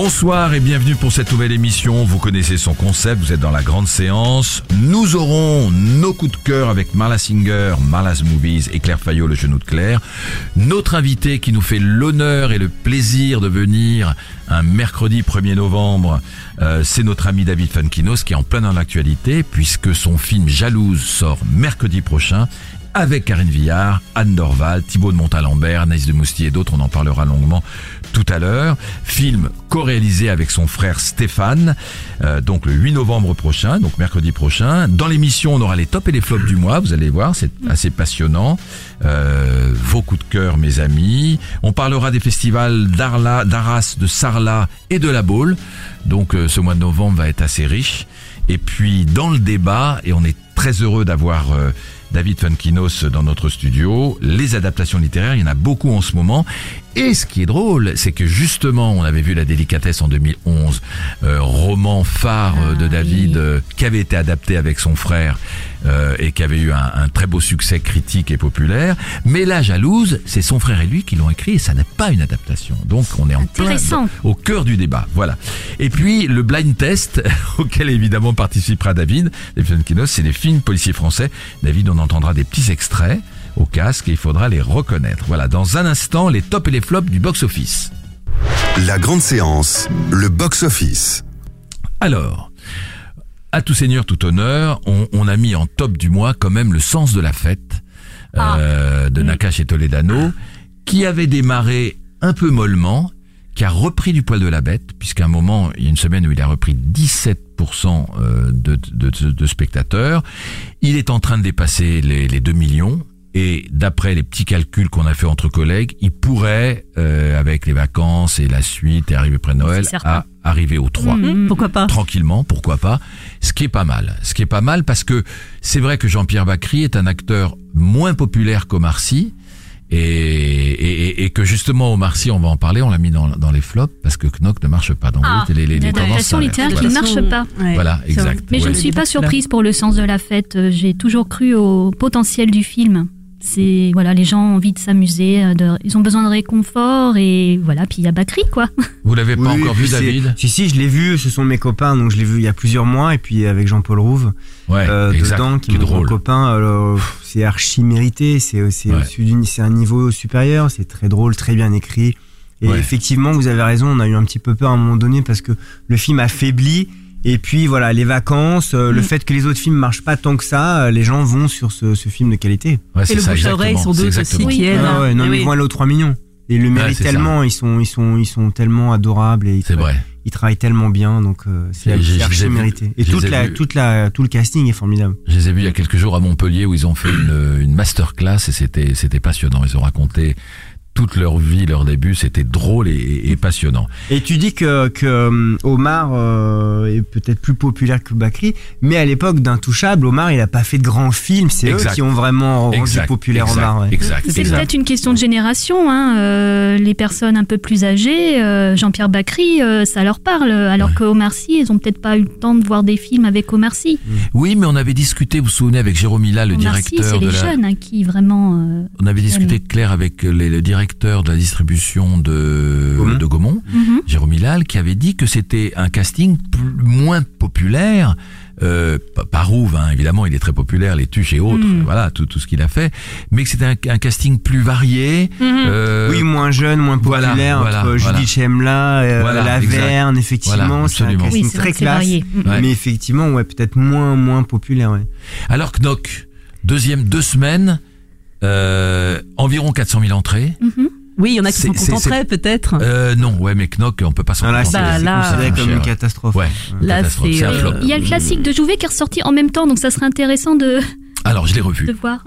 Bonsoir et bienvenue pour cette nouvelle émission. Vous connaissez son concept, vous êtes dans la grande séance. Nous aurons nos coups de cœur avec Marla Singer, Marla's Movies et Claire Fayot, le genou de Claire. Notre invité qui nous fait l'honneur et le plaisir de venir un mercredi 1er novembre, euh, c'est notre ami David Funkinos qui est en plein dans l'actualité puisque son film Jalouse sort mercredi prochain avec Karine Villard, Anne Dorval, Thibaut de Montalembert, Naïs de Moustier et d'autres, on en parlera longuement tout à l'heure. Film co-réalisé avec son frère Stéphane, euh, donc le 8 novembre prochain, donc mercredi prochain. Dans l'émission, on aura les tops et les flops du mois, vous allez voir, c'est assez passionnant. Euh, vos coups de cœur, mes amis. On parlera des festivals d'Arla, d'Arras, de Sarlat et de La Baule. Donc euh, ce mois de novembre va être assez riche. Et puis dans le débat, et on est très heureux d'avoir... David Funkinos dans notre studio. Les adaptations littéraires, il y en a beaucoup en ce moment. Et ce qui est drôle, c'est que justement, on avait vu La délicatesse en 2011, euh, roman phare euh, de David euh, qui avait été adapté avec son frère euh, et qui avait eu un, un très beau succès critique et populaire. Mais La jalouse, c'est son frère et lui qui l'ont écrit et ça n'est pas une adaptation. Donc on est en plein au cœur du débat. Voilà. Et puis le blind test auquel évidemment participera David, David Funkinos, c'est les films policiers français. David, on entendra des petits extraits au casque et il faudra les reconnaître. Voilà, dans un instant, les tops et les flops du box-office. La Grande Séance, le box-office. Alors, à tout seigneur, tout honneur, on, on a mis en top du mois quand même le sens de la fête euh, de Nakash et Toledano, qui avait démarré un peu mollement, qui a repris du poil de la bête, puisqu'à un moment, il y a une semaine où il a repris 17% euh, de, de, de- de spectateurs. Il est en train de dépasser les, les 2 millions. Et d'après les petits calculs qu'on a fait entre collègues, il pourrait, euh, avec les vacances et la suite et arriver près de Noël, à arriver aux 3 Pourquoi pas tranquillement, pourquoi pas. Ce qui est pas mal. Ce qui est pas mal parce que c'est vrai que Jean-Pierre Bacry est un acteur moins populaire qu'Omar Sy. Et, et, et- que justement Omar Sy, on va en parler, on l'a mis dans, dans les flops parce que Knock ne marche pas. Donc Ah, les, les, les tendances littéraire qui ne marche pas. Voilà, exact. Mais je ne suis pas surprise pour le sens de la fête. Euh, J'ai toujours cru au potentiel du film. C'est voilà, les gens ont envie de s'amuser, euh, de- ils ont besoin de réconfort et voilà. Puis il y a Bakri quoi. Vous l'avez pas Oui, encore vu, David? Si, si, je l'ai vu, ce sont mes copains, donc je l'ai vu il y a plusieurs mois, et puis avec Jean-Paul Rouve, Ouais, euh, exact. dedans, qui qui est drôle. copain, c'est archi mérité, c'est c'est Ouais. un niveau supérieur, c'est très drôle, très bien écrit. Et Ouais. effectivement, vous avez raison, on a eu un petit peu peur à un moment donné parce que le film a faibli. Et puis voilà, les vacances, euh, le Mm. fait que les autres films marchent pas tant que ça, euh, les gens vont sur ce, ce film de qualité. Ouais, c'est le ça, bouche à oreille sont d'autres aussi qui aident. Ah ouais, non, Eh mais oui. ils vont aller aux 3 millions. Et ils le méritent ça. tellement, ils sont, ils sont, ils sont tellement adorables et ils, vrai. ils travaillent tellement bien, donc euh, c'est Et archi mérité. Et toute la, toute la, tout le casting est formidable. Je les ai vus il y a quelques jours à Montpellier où ils ont fait une, une masterclass et c'était c'était passionnant. Ils ont raconté toute leur vie, leur début, c'était drôle et, et passionnant. Et tu dis que, que euh, Omar euh, est peut-être plus populaire que Bakri, mais à l'époque d'Intouchable, Omar il a pas fait de grands films, c'est eux qui ont vraiment rendu Exact, populaire exact, Omar. ouais. Exact. C'est exact. peut-être une question de génération. Hein. euh, les personnes un peu plus âgées, euh, Jean-Pierre Bacry, euh, ça leur parle. Alors Ouais. que Omar Sy, ils ont peut-être pas eu le temps de voir des films avec Omar Sy. Oui, mais on avait discuté, vous vous souvenez, avec Jérôme Mila, le Omar Sy, directeur c'est de les la... jeunes hein, qui vraiment. euh, On avait discuté, Claire, avec les, le directeur de la distribution de Gaumont. de Gaumont. Mhm. Bilal qui avait dit que c'était un casting plus- moins populaire. Euh, pas Rouve, hein, évidemment, il est très populaire, les tuches et autres, Mm. voilà, tout, tout ce qu'il a fait, mais que c'était un, un casting plus varié. euh, oui, moins jeune, moins populaire, voilà, entre voilà. Judith Chemla, euh, Voilà, La exact. Verne, effectivement, Voilà, c'est un casting Oui, très classe. varié. Ouais. Mais effectivement, ouais, peut-être moins, moins populaire, ouais. Alors Knock, deuxième deux semaines, euh, environ 400 000 entrées. Mhm. Oui, il y en a qui c'est- contenteraient peut-être. Euh, non, ouais, mais Knock, on peut pas s'en Ah, là, contenter. c'est Bah, c'est là, considéré c'est comme une catastrophe. Ouais. Là, catastrophe, c'est, euh. Il y a le classique de Jouvet qui est ressorti en même temps, donc ça serait intéressant de, Alors je l'ai revu. de voir.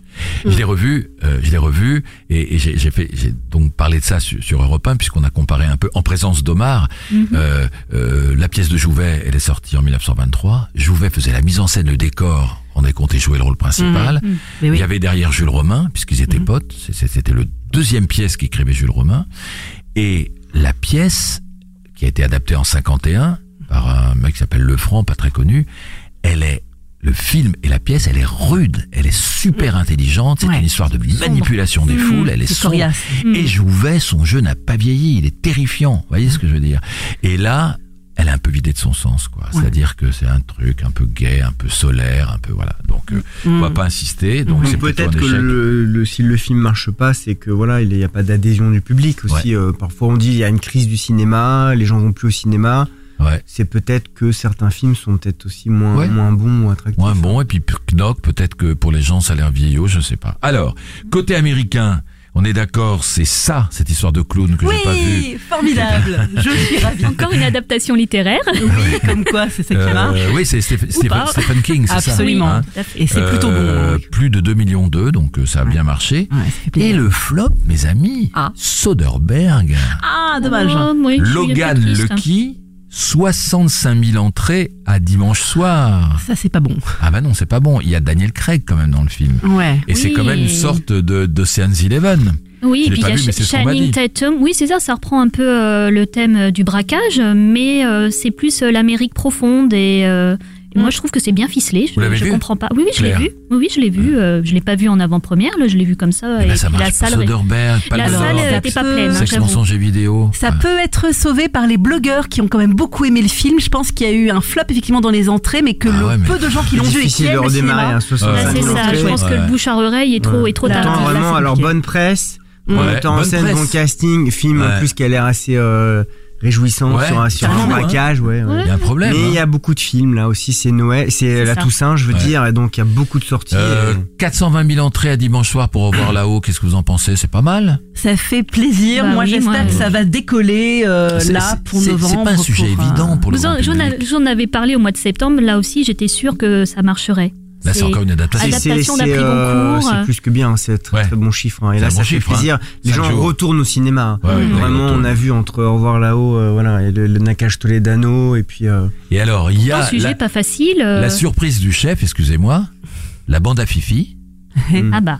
Je l'ai revu, euh, je l'ai revu, et, et j'ai fait, j'ai donc parlé de ça sur, sur Europe 1 puisqu'on a comparé un peu en présence d'Omar. Euh, euh, la pièce de Jouvet, elle est sortie en 1923. Jouvet faisait la mise en scène, le décor, on est compté jouer le rôle principal. Mais Il oui. y avait derrière Jules Romain, puisqu'ils étaient Mhm. potes. C'était le deuxième pièce qu'écrivait Jules Romain. Et la pièce, qui a été adaptée en 51 par un mec qui s'appelle Lefranc, pas très connu, elle est le film et la pièce, elle est rude, elle est super intelligente, c'est Ouais. une histoire de manipulation des foules, elle est C'est sombre. coriace. Et Jouvet, son jeu n'a pas vieilli, il est terrifiant, vous voyez ce que je veux dire? Et là, elle est un peu vidée de son sens, quoi. C'est-à-dire que c'est un truc un peu gay, un peu solaire, un peu voilà. Donc, euh, on va pas insister. Donc, un peut-être que le, le- si le film marche pas, c'est que voilà, il n'y a pas d'adhésion du public aussi. euh, parfois on dit il y a une crise du cinéma, les gens vont plus au cinéma. Ouais. C'est peut-être que certains films sont peut-être aussi moins Ouais. moins bons ou attractifs. Moins bon, et puis Knock, peut-être que pour les gens, ça a l'air vieillot, je sais pas. Alors, côté américain, on est d'accord, c'est ça, cette histoire de clown que j'ai pas vu. Oui, formidable. Je suis ravie. Encore une adaptation littéraire. Oui, comme quoi, c'est ça qui Euh, marche. oui, c'est Stephen, King, c'est ça. Absolument. hein. Et c'est plutôt bon. Euh, oui. Plus de 2 millions d'eux, donc euh, ça a bien marché. Ouais, Et le flop, mes amis, Ah. Soderbergh, Ah, dommage. Oh, oui, Logan triste. Lucky, 65 000 entrées à dimanche soir. Ça, c'est pas bon. Ah bah non, c'est pas bon. Il y a Daniel Craig quand même dans le film. Ouais. Et c'est quand même une sorte de d'Ocean's Eleven. Oui, et puis il y a vu, dit. Tatum. Oui, c'est ça, ça reprend un peu euh, le thème euh, du braquage, mais euh, c'est plus euh, l'Amérique profonde et, euh, et moi je trouve que c'est bien ficelé. Je, Vous l'avez je vu comprends pas. Oui, oui, je l'ai Claire vu. Oui, oui, je l'ai vu. euh, je l'ai pas vu en avant-première, là, je l'ai vu comme ça. Et et là, ça puis marche salle, Soderbergh, la Palme salle d'Or, euh, était pas pleine. hein, Sexe, j'avoue. mensonge et vidéo. Ça Ouais. peut être sauvé par les blogueurs qui ont quand même beaucoup aimé le film. Je pense qu'il y a eu un flop effectivement dans les entrées, mais que Ah le ouais, mais- peu de gens qui l'ont vu et qui difficile de aiment le redémarrer cinéma. à 65 Là, c'est 000 ça. Je pense que le bouche à oreille est trop, est trop Là, tard. Attends, là, vraiment, c'est alors compliqué. bonne presse, Ouais. metteur en bonne scène, presse. bon casting, film Ouais. en plus qui a l'air assez euh, réjouissant Ouais, sur un, sur un hein. braquage, ouais. ouais. Il y a un problème. Mais il y hein. a beaucoup de films là aussi, c'est Noël, c'est la ça. Toussaint, je veux Ouais. dire, et donc il y a beaucoup de sorties. Euh, et- 420 000 entrées à dimanche soir pour revoir là-haut. Qu'est-ce que vous en pensez? C'est pas mal Ça fait plaisir. Bah moi, oui, j'espère que ça va décoller euh, là pour novembre. C'est pas un sujet pour, euh, évident pour le Vous en- J'en avais parlé au mois de septembre. Là aussi, j'étais sûre que ça marcherait. Là, c'est encore une adaptation. C'est- Adaptation c'est- euh. C'est plus que bien, c'est un très, Ouais. très bon chiffre. hein. Et C'est là, un ça bon fait chiffre, hein. plaisir. Les gens jours. retournent au cinéma. Ouais, Vraiment, on a vu entre Au revoir là-haut, euh, voilà, et le, le Nakash Toledano, et puis. euh, Et alors, il y Un a sujet la, pas facile. euh, la surprise du chef, excusez-moi, la bande à Fifi. Ah bah.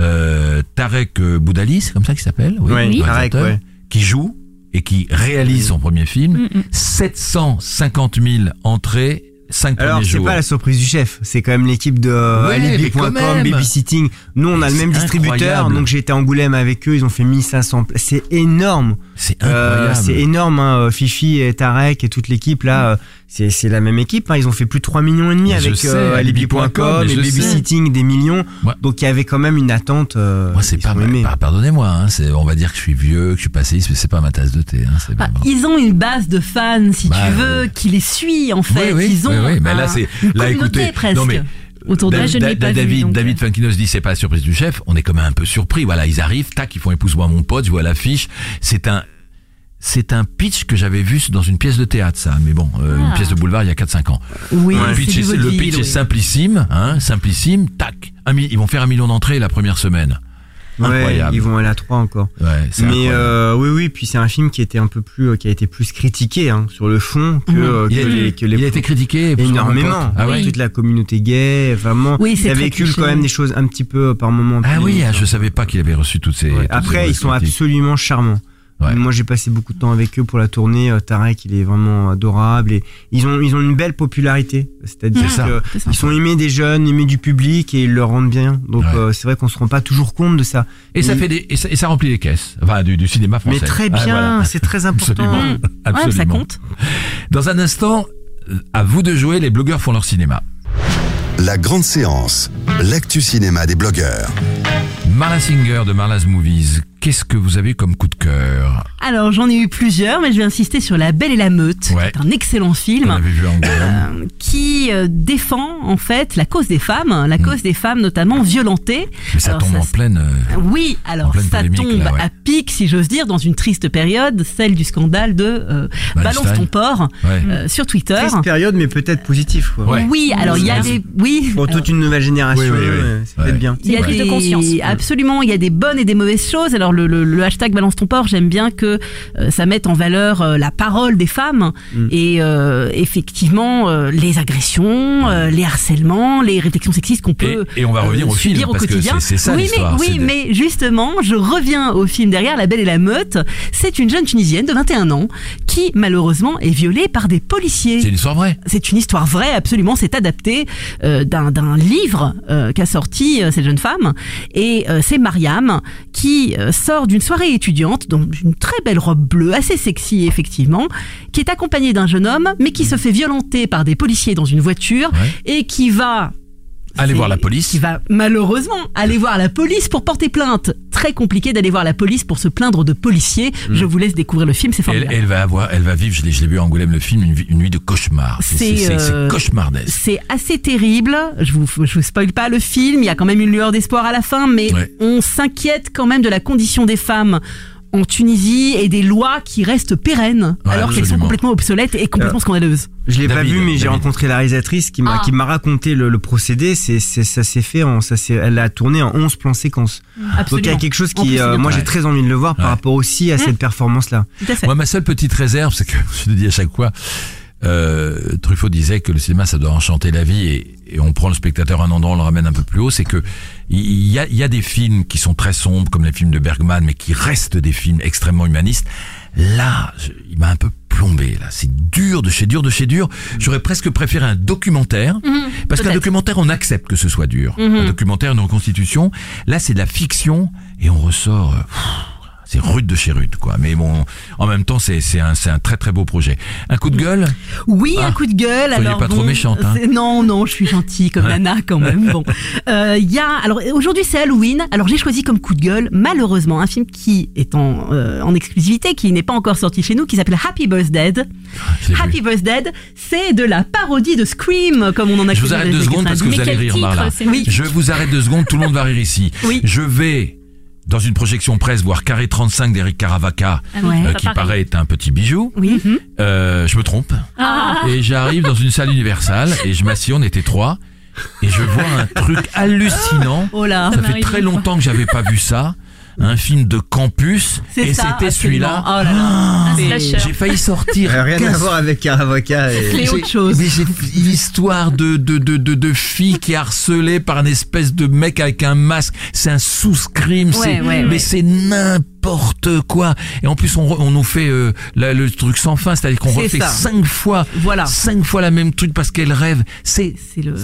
euh, Tarek Boudali, c'est comme ça qu'il s'appelle? Ouais, le Tarek, ouais. qui joue et qui réalise son premier film. Mm, mm. 750 000 entrées, 5 Alors, premiers c'est pas la surprise du chef, c'est quand même l'équipe de euh, Ouais, Alibi.com. Babysitting. Nous, on a le même distributeur, incroyable. donc j'ai été à Angoulême avec eux, ils ont fait 1500 places. C'est énorme. C'est Euh, incroyable. c'est énorme, hein. Fifi et Tarek et toute l'équipe là, euh, c'est c'est la même équipe. hein. Ils ont fait plus de 3 millions et demi avec euh, Alibi.com, et. Babysitting des millions. Ouais. Donc il y avait quand même une attente. euh, Moi, c'est pas, pardonnez-moi, hein, c'est, on va dire que je suis vieux, que je suis passéiste, mais c'est pas ma tasse de thé. Hein, c'est Bah, pas- ils ont une base de fans, si Bah, tu veux, euh, qui les suit en fait. oui, oui, ils ont oui, oui, mais là, un- c'est, une là, communauté écoutez, presque non, mais, autour de Là, Da- je Da- pas vu, David, donc, David euh. Funkinos dit c'est pas la surprise du chef. On est quand même un peu surpris. Voilà, ils arrivent, tac, ils font épouse-moi mon pote, je vois l'affiche. C'est un, c'est un pitch que j'avais vu dans une pièce de théâtre, ça. Mais bon, euh, une Ah. pièce de boulevard il y a 4-5 ans. Oui, le pitch, est, le oui. simplissime, hein, simplissime, tac. Un ils vont faire un million d'entrées la première semaine. Ouais, Incroyable. ils vont aller à 3 encore. Ouais, c'est Mais euh, oui, oui, puis c'est un film qui était un peu plus, euh, qui a été plus critiqué hein, sur le fond que, Mhm. euh, que il, a, les, que les il a été critiqué énormément. Ah ouais. Toute la communauté gay, vraiment. Oui, c'est il a vécu quand même des choses un petit peu par moment. Ah oui, ah, je savais pas qu'il avait reçu toutes ces. toutes ces Après, ils sont critiques. absolument charmants. Ouais. Moi, j'ai passé beaucoup de temps avec eux pour la tournée. Euh, Tarek, il est vraiment adorable et ils ont ils ont une belle popularité. C'est-à-dire C'est ça. que ils sont aimés des jeunes, aimés du public et ils leur rendent bien. Donc Ouais. euh, c'est vrai qu'on se rend pas toujours compte de ça. Et ça fait des, et ça, et ça remplit les caisses. Enfin, du, du cinéma français. Mais très Ah, bien, voilà. c'est très important. Absolument. Ouais, Absolument. ça compte. Dans un instant, à vous de jouer, les blogueurs font leur cinéma. La grande séance, l'actu cinéma des blogueurs. Marla Singer de Marla's Movies, qu'est-ce que vous avez eu comme coup de cœur Alors j'en ai eu plusieurs, mais je vais insister sur La Belle et la Meute, Ouais. qui est un excellent film. vu en euh, qui euh, défend en fait la cause des femmes, la cause des femmes notamment violentées. Mais ça Alors, tombe ça en pleine... euh, Oui, alors pleine ça tombe là, ouais. à pic, si j'ose dire, dans une triste période, celle du scandale de euh. Balance ton porc ouais. euh, sur Twitter. Triste période, mais peut-être positif. Quoi. Ouais. Oui, alors il y a des oui. Pour toute une nouvelle génération, Oui, oui, oui. euh, c'est Ouais. peut-être bien. Il y a des, de conscience. Absolument, il y a des bonnes et des mauvaises choses. Alors le, le, le hashtag balance ton porc, j'aime bien que euh, ça mette en valeur euh, la parole des femmes Mm. et euh, effectivement les agressions, euh, les harcèlements, les réflexions sexistes qu'on peut Et, et on va revenir au film, subir au parce que quotidien. ça oui, mais, oui, mais justement, je reviens au film derrière, La Belle et la Meute. C'est une jeune Tunisienne de 21 ans qui, malheureusement, est violée par des policiers. C'est une histoire vraie. C'est une histoire vraie, absolument. C'est adapté d'un livre qu'a sorti cette jeune femme. Et c'est Mariam qui sort d'une soirée étudiante dans une très belle robe bleue, assez sexy effectivement, qui est accompagnée d'un jeune homme, mais qui se fait violenter par des policiers dans une voiture Ouais. et qui va Allez voir la police. Qui va malheureusement aller voir la police pour porter plainte. Très compliqué d'aller voir la police pour se plaindre de policiers. Je vous laisse découvrir le film, c'est. Elle, formidable. elle va avoir, elle va vivre, je l'ai, vu à Angoulême le film, une, nuit de cauchemar. C'est, euh, cauchemardesque. C'est assez terrible. Je vous, je vous spoil pas le film. Il y a quand même une lueur d'espoir à la fin, mais Ouais. on s'inquiète quand même de la condition des femmes en Tunisie et des lois qui restent pérennes Ouais, alors qu'elles sont complètement obsolètes et complètement scandaleuses. Je l'ai pas vu, mais j'ai rencontré la réalisatrice qui m'a Ah. qui m'a raconté le, le procédé. C'est c'est- ça s'est fait en ça elle a tourné en 11 plans séquences. Donc il y a quelque chose qui euh, moi j'ai très envie de le voir par rapport aussi à cette performance là. Tout à fait. Moi, ma seule petite réserve, c'est que je le dis à chaque fois, euh, Truffaut disait que le cinéma, ça doit enchanter la vie et, et on prend le spectateur à un endroit, on le ramène un peu plus haut. C'est que il y a, y a des films qui sont très sombres, comme les films de Bergman, mais qui restent des films extrêmement humanistes. Là, je- il m'a un peu plombé. Là, c'est dur de chez dur de chez dur. J'aurais presque préféré un documentaire, parce qu'un documentaire, on accepte que ce soit dur. Mhm. Un documentaire, une reconstitution. Là, c'est de la fiction et on ressort. euh, c'est rude de chez rude, quoi. Mais bon, en même temps, c'est c'est un, c'est un très très beau projet. Un coup de gueule? Oui, Ah. un coup de gueule. Soyez alors pas trop méchante, hein. Non, non, je suis gentille comme. Nana quand même. Bon, Euh, il y a. Alors aujourd'hui c'est Halloween. Alors j'ai choisi comme coup de gueule, malheureusement, un film qui est en, euh, en exclusivité, qui n'est pas encore sorti chez nous, qui s'appelle Happy Birthday. Happy Birthday, c'est de la parodie de Scream, comme on en a Je vous arrête deux secondes parce que 90. vous allez rire, Marla. c'est Oui. Je vous arrête deux secondes, tout le monde va rire ici. Oui. Je vais dans une projection presse voir Carré 35 d'Eric Caravaca, Ah oui, euh, qui pareil. paraît être un petit bijou. Oui. Euh, je me trompe. Ah. Et j'arrive dans une salle universelle et je m'assieds, on était trois. Et je vois un truc hallucinant. Oh là. Ça fait très longtemps que j'avais pas vu ça. Un film de campus. C'est Et c'était celui-là. Oh là là. Un C'est- slasher. J'ai failli sortir. Euh, Rien à 15 voir avec Caravaca. et- C'est autre chose. Mais j'ai l'histoire de, de, de, de, de fille qui est harcelée par un espèce de mec avec un masque. C'est un sous-scream. c'est, ouais, mais ouais. c'est n'importe quoi. Et en plus, on, on nous fait euh, la- le truc sans fin. C'est-à-dire qu'on refait ça. cinq fois, Voilà. cinq fois la même truc parce qu'elle rêve. C'est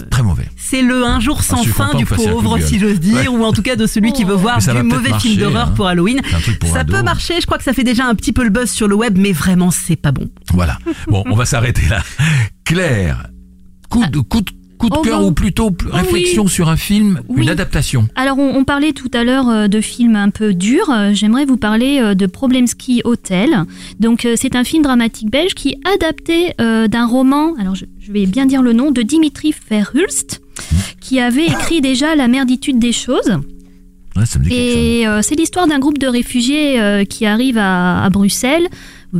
très mauvais. C'est le un jour sans fin du pauvre, si j'ose dire, Ouais. ou en tout cas de celui qui veut voir du mauvais film d'horreur hein. pour Halloween. Pour Ça ado. peut marcher, je crois que ça fait déjà un petit peu le buzz sur le web, mais vraiment c'est pas bon. Voilà. Bon, on va s'arrêter là. Claire, coup de, coup de, coup de Oh, cœur bon. ou plutôt Oh, réflexion sur un film, Oui. une adaptation. Alors, on, on parlait tout à l'heure euh, de films un peu durs. Euh, J'aimerais vous parler euh, de Problemski Hotel. Donc, c'est un film dramatique belge qui est adapté d'un roman, alors je, je vais bien dire le nom, de Dimitri Verhulst, qui avait écrit déjà La merditude des choses. Ouais, ça me dit. Et euh, c'est l'histoire d'un groupe de réfugiés euh, qui arrivent à, à Bruxelles,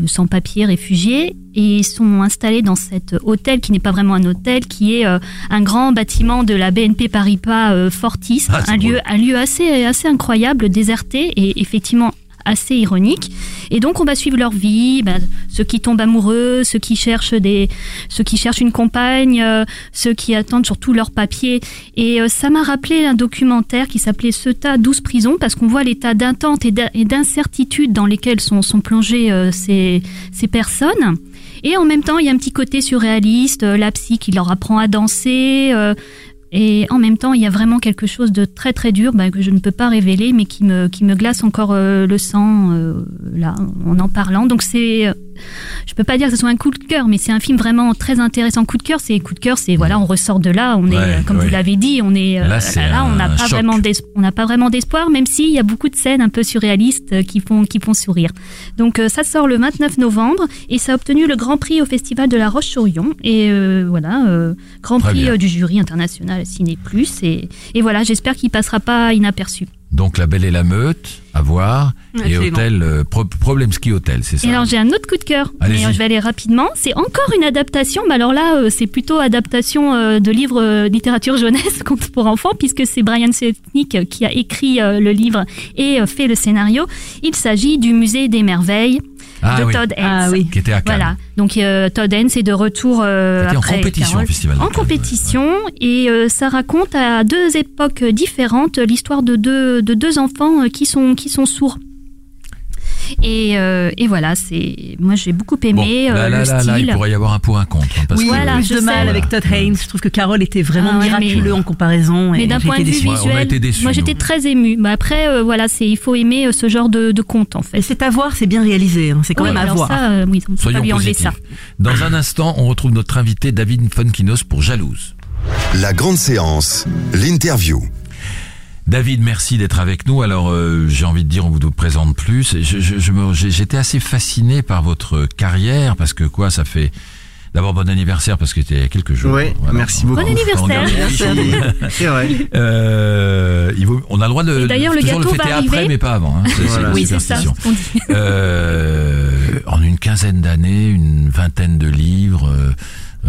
sans papier, réfugiés, et sont installés dans cet hôtel qui n'est pas vraiment un hôtel, qui est euh, un grand bâtiment de la BNP Paribas euh, Fortis, Ah, un lieu, un lieu assez, assez incroyable, déserté, et effectivement assez ironique. Et donc on va suivre leur vie, ben, ceux qui tombent amoureux, ceux qui cherchent des, ceux qui cherchent une compagne, euh, ceux qui attendent surtout leurs papiers. Et euh, ça m'a rappelé un documentaire qui s'appelait Ce tas 12 prisons parce qu'on voit l'état d'attente et d'in- et d'incertitude dans lesquels sont, plongées euh, ces, ces personnes. Et en même temps, il y a un petit côté surréaliste, la psy qui leur apprend à danser. Et en même temps, il y a vraiment quelque chose de très très dur bah, que je ne peux pas révéler, mais qui me, qui me glace encore euh, le sang euh, là en en parlant. Donc c'est, euh, je peux pas dire que ce soit un coup de cœur, mais c'est un film vraiment très intéressant. Coup de cœur, c'est coup de cœur, c'est voilà, on ressort de là, on est, Ouais, euh, comme ouais. vous l'avez dit, on est euh, Là, là, on n'a pas vraiment on n'a pas vraiment d'espoir, même s'il y a beaucoup de scènes un peu surréalistes euh, qui font qui font sourire. Donc euh, ça sort le 29 novembre et ça a obtenu le Grand Prix au Festival de la Roche-sur-Yon et euh, voilà, euh, Grand Prix euh, du jury international Ciné Plus et, et voilà, j'espère qu'il passera pas inaperçu. Donc La Belle et la Meute, à voir. Et. Hôtel, euh, Pro- Problem Ski Hotel, c'est ça Et alors j'ai un autre coup de cœur, Allez-y. mais euh, je vais aller rapidement. C'est encore une adaptation, mais alors là euh, c'est plutôt adaptation de livres littérature jeunesse contes pour enfants, puisque c'est Brian Setnick qui a écrit le livre et fait le scénario. Il s'agit du Musée des merveilles Ah de oui, Todd Haynes. Ah oui. qui était à Cannes. Voilà. Donc euh, Todd Haynes est de retour euh, C'était en après compétition Carole. au Festival En Cannes, compétition et euh, ça raconte à deux époques différentes l'histoire de deux de deux enfants euh, qui sont qui sont sourds. Et, euh, et voilà, c'est moi j'ai beaucoup Bon, aimé là, euh, là, le là, là, il style. pourrait y avoir un pour un contre. hein, parce Oui, que- voilà, plus je de sais. mal avec. Todd Haynes. Je trouve que Carole était vraiment Ah ouais, mais- miraculeux en comparaison. Mais d'un point de vue. Ouais, visuel, été déçus, moi j'étais très émue. Mais après, euh, voilà, c'est il faut aimer ce genre de, de conte en fait. Et c'est à voir, c'est bien réalisé. hein, C'est quand Oui, même à voir. Ça, euh, oui, on peut Soyons pas lui enlever ça. Dans un instant, on retrouve notre invité David Funkinos pour Jalouse. La grande séance, l'interview. David, merci d'être avec nous. Alors, euh, j'ai envie de dire, on vous présente plus. Je, je, je J'étais assez fasciné par votre carrière parce que quoi, ça fait. D'abord, bon anniversaire parce que c'était il y a quelques jours. Ouais, merci beaucoup. Bon anniversaire. C'est vrai. Euh, il vaut- on a le droit de d'ailleurs, le toujours gâteau le fêter va après, arriver. mais pas avant. Hein. Voilà. Oui, c'est ça. ce dit. Euh, en une quinzaine d'années, une vingtaine de livres, euh,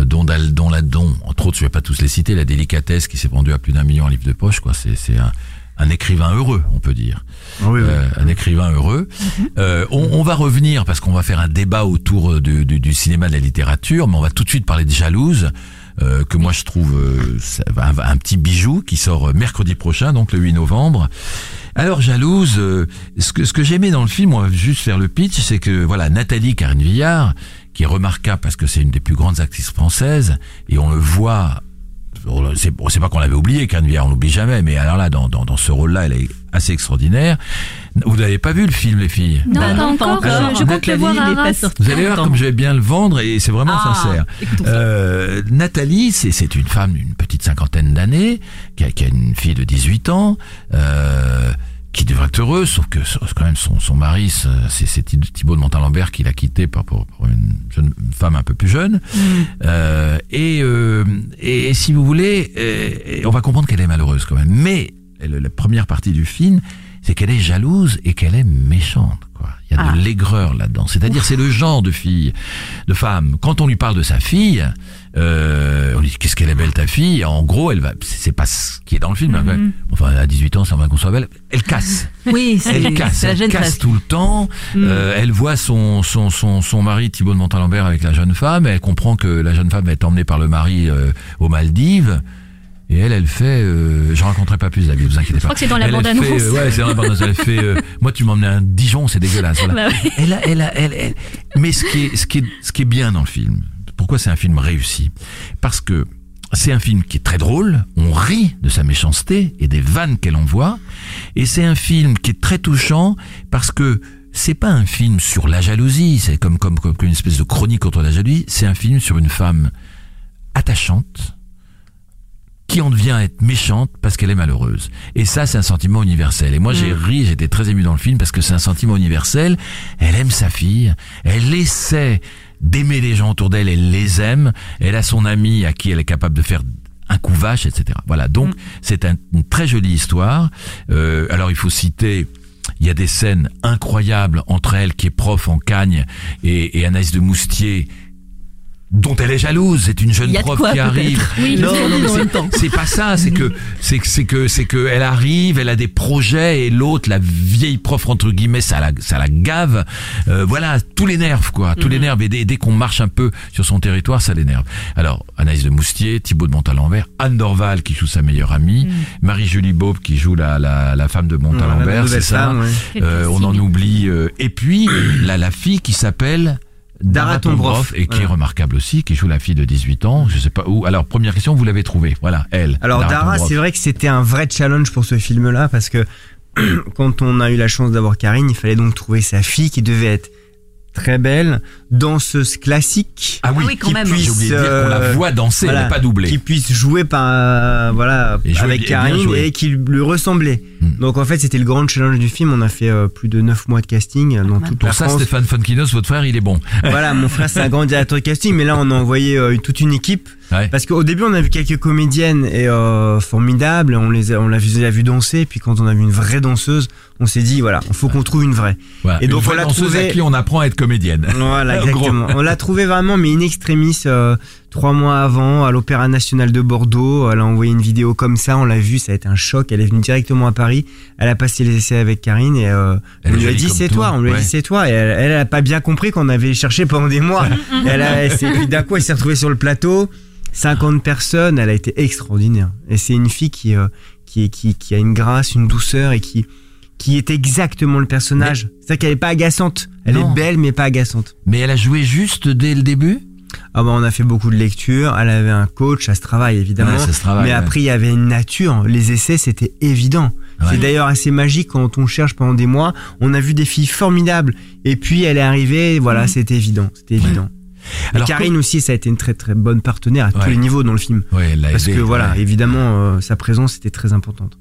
dont, dont, dont la dont, entre autres, je vais pas tous les citer, la délicatesse qui s'est vendue à plus d'un million en livres de poche, quoi. C'est, c'est un, un écrivain heureux, on peut dire. Ah oui, oui. Euh, un écrivain heureux. Euh, on, on va revenir parce qu'on va faire un débat autour de- du- du cinéma, de la littérature, mais on va tout de suite parler de Jalouse. euh, que moi je trouve euh, un, un petit bijou qui sort mercredi prochain, donc le 8 novembre. Alors Jalouse, euh, ce que, ce que j'aimais dans le film, on va juste faire le pitch, c'est que voilà Nathalie Karine Villard, qui est remarquable parce que c'est une des plus grandes actrices françaises, et on le voit c'est bon, pas qu'on l'avait oublié, Canevière, on l'oublie jamais, mais alors là, dans, dans, dans ce rôle-là, elle est assez extraordinaire. Vous n'avez pas vu le film, les filles? Non, Bah pas non, pas encore. encore. Je, je compte le Nathalie, voir à. Vous allez voir comme je vais bien le vendre et c'est vraiment Ah, sincère. Euh, Nathalie, c'est c'est une femme d'une petite cinquantaine d'années qui a, qui a une fille de 18 ans. Euh, qui devrait être heureuse, sauf que quand même son, son mari, c'est c'est Thibault de Montalembert qui l'a quitté pour, pour, pour une jeune une femme un peu plus jeune. Euh, et, euh, et, et si vous voulez, euh, on va comprendre qu'elle est malheureuse quand même. Mais le- la première partie du film, c'est qu'elle est jalouse et qu'elle est méchante. Quoi. Il y a Ah. de l'aigreur là-dedans. C'est-à-dire, c'est le genre de fille, de femme. Quand on lui parle de sa fille, euh, on dit qu'est-ce qu'elle est belle ta fille. En gros, elle va. C'est pas ce qui est dans le film. hein. Enfin, à 18 ans, ça va qu'on soit belle. Elle casse. Oui, Elle casse, la elle casse tout le temps. Euh, elle voit son, son, son, son mari Thibault de Montalembert avec la jeune femme. Elle comprend que la jeune femme va être emmenée par le mari euh, aux Maldives. Et elle, elle fait, euh, je raconterai pas plus la vie, vous inquiétez pas. crois que c'est dans la bande-annonce. euh, ouais, c'est dans la bande-annonce. Elle fait, euh, moi, tu m'emmenais un Dijon, c'est dégueulasse. Voilà. Bah ouais. Elle a, elle a, elle, elle- Mais ce qui est, ce qui est, ce qui est bien dans le film, pourquoi c'est un film réussi? Parce que c'est un film qui est très drôle, on rit de sa méchanceté et des vannes qu'elle envoie, et c'est un film qui est très touchant parce que c'est pas un film sur la jalousie, c'est comme, comme, comme une espèce de chronique contre la jalousie, c'est un film sur une femme attachante, qui en devient à être méchante parce qu'elle est malheureuse. Et ça, c'est un sentiment universel. Et moi, j'ai ri, j'étais très ému dans le film parce que c'est un sentiment universel. Elle aime sa fille, elle essaie d'aimer les gens autour d'elle, elle les aime, elle a son ami à qui elle est capable de faire un coup vache, etc. Voilà, donc c'est un- une très jolie histoire. Euh, alors il faut citer il y a des scènes incroyables entre elle qui est prof en Cagne et, et Anaïs de Moustier dont elle est jalouse. C'est une jeune prof quoi, qui arrive. Oui, non, non, c'est- pas ça. C'est que c'est que c'est que c'est que elle arrive, elle a des projets et l'autre, la vieille prof entre guillemets, ça la ça la gave. Euh, voilà, tous les nerfs quoi, tous Mhm. les nerfs. Et dès, dès qu'on marche un peu sur son territoire, ça l'énerve. Alors Anaïs de Moustier, Thibaut de Montalembert, Anne Dorval qui joue sa meilleure amie, Mhm. Marie-Julie Baube qui joue la la, la femme de Montalembert, c'est ça. femme, ouais. Euh, on en oublie. euh, et puis la la fille qui s'appelle Dara Tombroff, et qui est remarquable aussi, qui joue la fille de 18 ans. Je sais pas où. Alors première question, vous l'avez trouvée. Voilà, elle. Alors Dara, c'est vrai que c'était un vrai challenge pour ce film-là parce que quand on a eu la chance d'avoir Karine, il fallait donc trouver sa fille qui devait être très belle, danseuse classique. Ah oui, Ah oui, quand qui même. puisse, J'ai oublié de dire qu'on la euh, voit danser, elle voilà, n'est pas doublée. qui puisse jouer par euh, voilà Et avec Karine et qui lui ressemblait. Hmm. Donc en fait c'était le grand challenge du film. On a fait euh, plus de 9 mois de casting dans toute Pour la ça, France. Stéphane Fonkinos, votre frère, il est bon. Voilà, mon frère c'est un grand directeur de casting, mais là on a envoyé euh, toute une équipe Ouais. parce qu'au début on a vu quelques comédiennes et euh, formidables, on les a, on l'a vu, on l'a vu danser, puis quand on a vu une vraie danseuse, on s'est dit voilà, il faut qu'on trouve une vraie. Voilà. Et donc, on l'a trouvé- à qui on apprend à être comédienne. Voilà, exactement. On l'a trouvé vraiment, mais in extremis, euh, trois mois avant, à l'Opéra National de Bordeaux. Elle a envoyé une vidéo comme ça, on l'a vu, ça a été un choc. Elle est venue directement à Paris. Elle a passé les essais avec Karine et euh, on lui a dit c'est toi. On lui a dit c'est toi. Et elle, elle a pas bien compris qu'on avait cherché pendant des mois. Et elle a, puis d'un coup, elle s'est retrouvée sur le plateau. 50 personnes, elle a été extraordinaire. Et c'est une fille qui, euh, qui, qui, qui a une grâce, une douceur et qui, qui est exactement le personnage. C'est-à-dire qu'elle est pas agaçante. Elle Non. est belle, mais pas agaçante. Mais elle a joué juste dès le début? Ah bah on a fait beaucoup de lectures, elle avait un coach, ça se travaille évidemment. Ouais, ça se travaille, mais ouais. après il y avait une nature, les essais c'était évident. Ouais. C'est d'ailleurs assez magique quand on cherche pendant des mois, on a vu des filles formidables et puis elle est arrivée, voilà, c'était évident, c'était évident. Alors, Karine aussi, ça a été une très très bonne partenaire à tous les niveaux dans le film. Ouais, elle Parce aidé, que voilà, ouais. évidemment, euh, sa présence était très importante.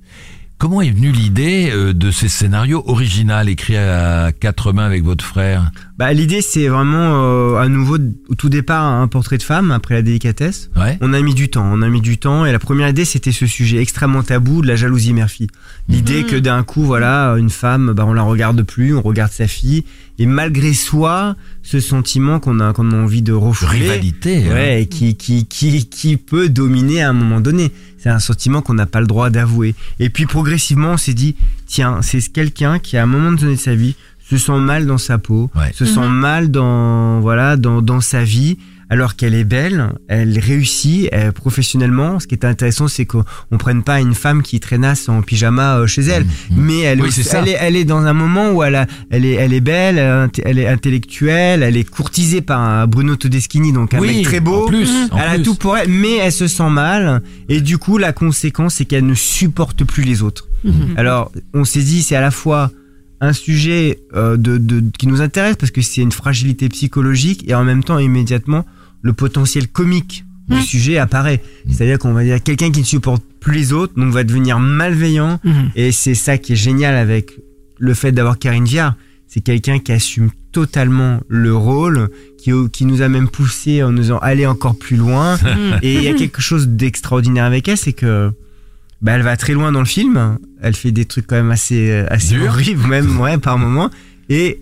Comment est venue l'idée euh, de ces scénarios original écrits à quatre mains avec votre frère? Bah, L'idée c'est vraiment euh, à nouveau au tout départ un portrait de femme après la délicatesse. Ouais. On a mis du temps, on a mis du temps et la première idée c'était ce sujet extrêmement tabou de la jalousie mère-fille. L'idée que d'un coup voilà une femme bah on la regarde plus, on regarde sa fille et malgré soi ce sentiment qu'on a qu'on a envie de refouler Rivalité. hein. ouais, qui, qui, qui, qui peut dominer à un moment donné. C'est un sentiment qu'on n'a pas le droit d'avouer. Et puis progressivement, on s'est dit, tiens, c'est quelqu'un qui à un moment donné de sa vie se sent mal dans sa peau, Ouais. se sent mal dans voilà dans, dans sa vie, alors qu'elle est belle, elle réussit euh, professionnellement. Ce qui est intéressant, c'est qu'on on prenne pas une femme qui traînasse en pyjama euh, chez elle, mais elle, Oui, aussi- c'est ça. elle, est, elle est dans un moment où elle, a, elle, est, elle est belle, elle est int- elle est intellectuelle, elle est courtisée par un Bruno Todeschini, donc un Oui, mec très beau. en plus, en elle a plus. tout pour elle, mais elle se sent mal. Et du coup, la conséquence, c'est qu'elle ne supporte plus les autres. Alors, on s'est dit, c'est à la fois un sujet euh, de, de- qui nous intéresse parce que c'est une fragilité psychologique et en même temps, immédiatement, le potentiel comique du sujet apparaît. C'est-à-dire qu'on va dire quelqu'un qui ne supporte plus les autres, donc va devenir malveillant. Mhm. Et c'est ça qui est génial avec le fait d'avoir Karine Viard. C'est quelqu'un qui assume totalement le rôle, qui, qui nous a même poussé en nous disant allez encore plus loin. Et il y a quelque chose d'extraordinaire avec elle, c'est que bah, elle va très loin dans le film. Elle fait des trucs quand même assez, assez Dur. horribles, même ouais, par moment. Et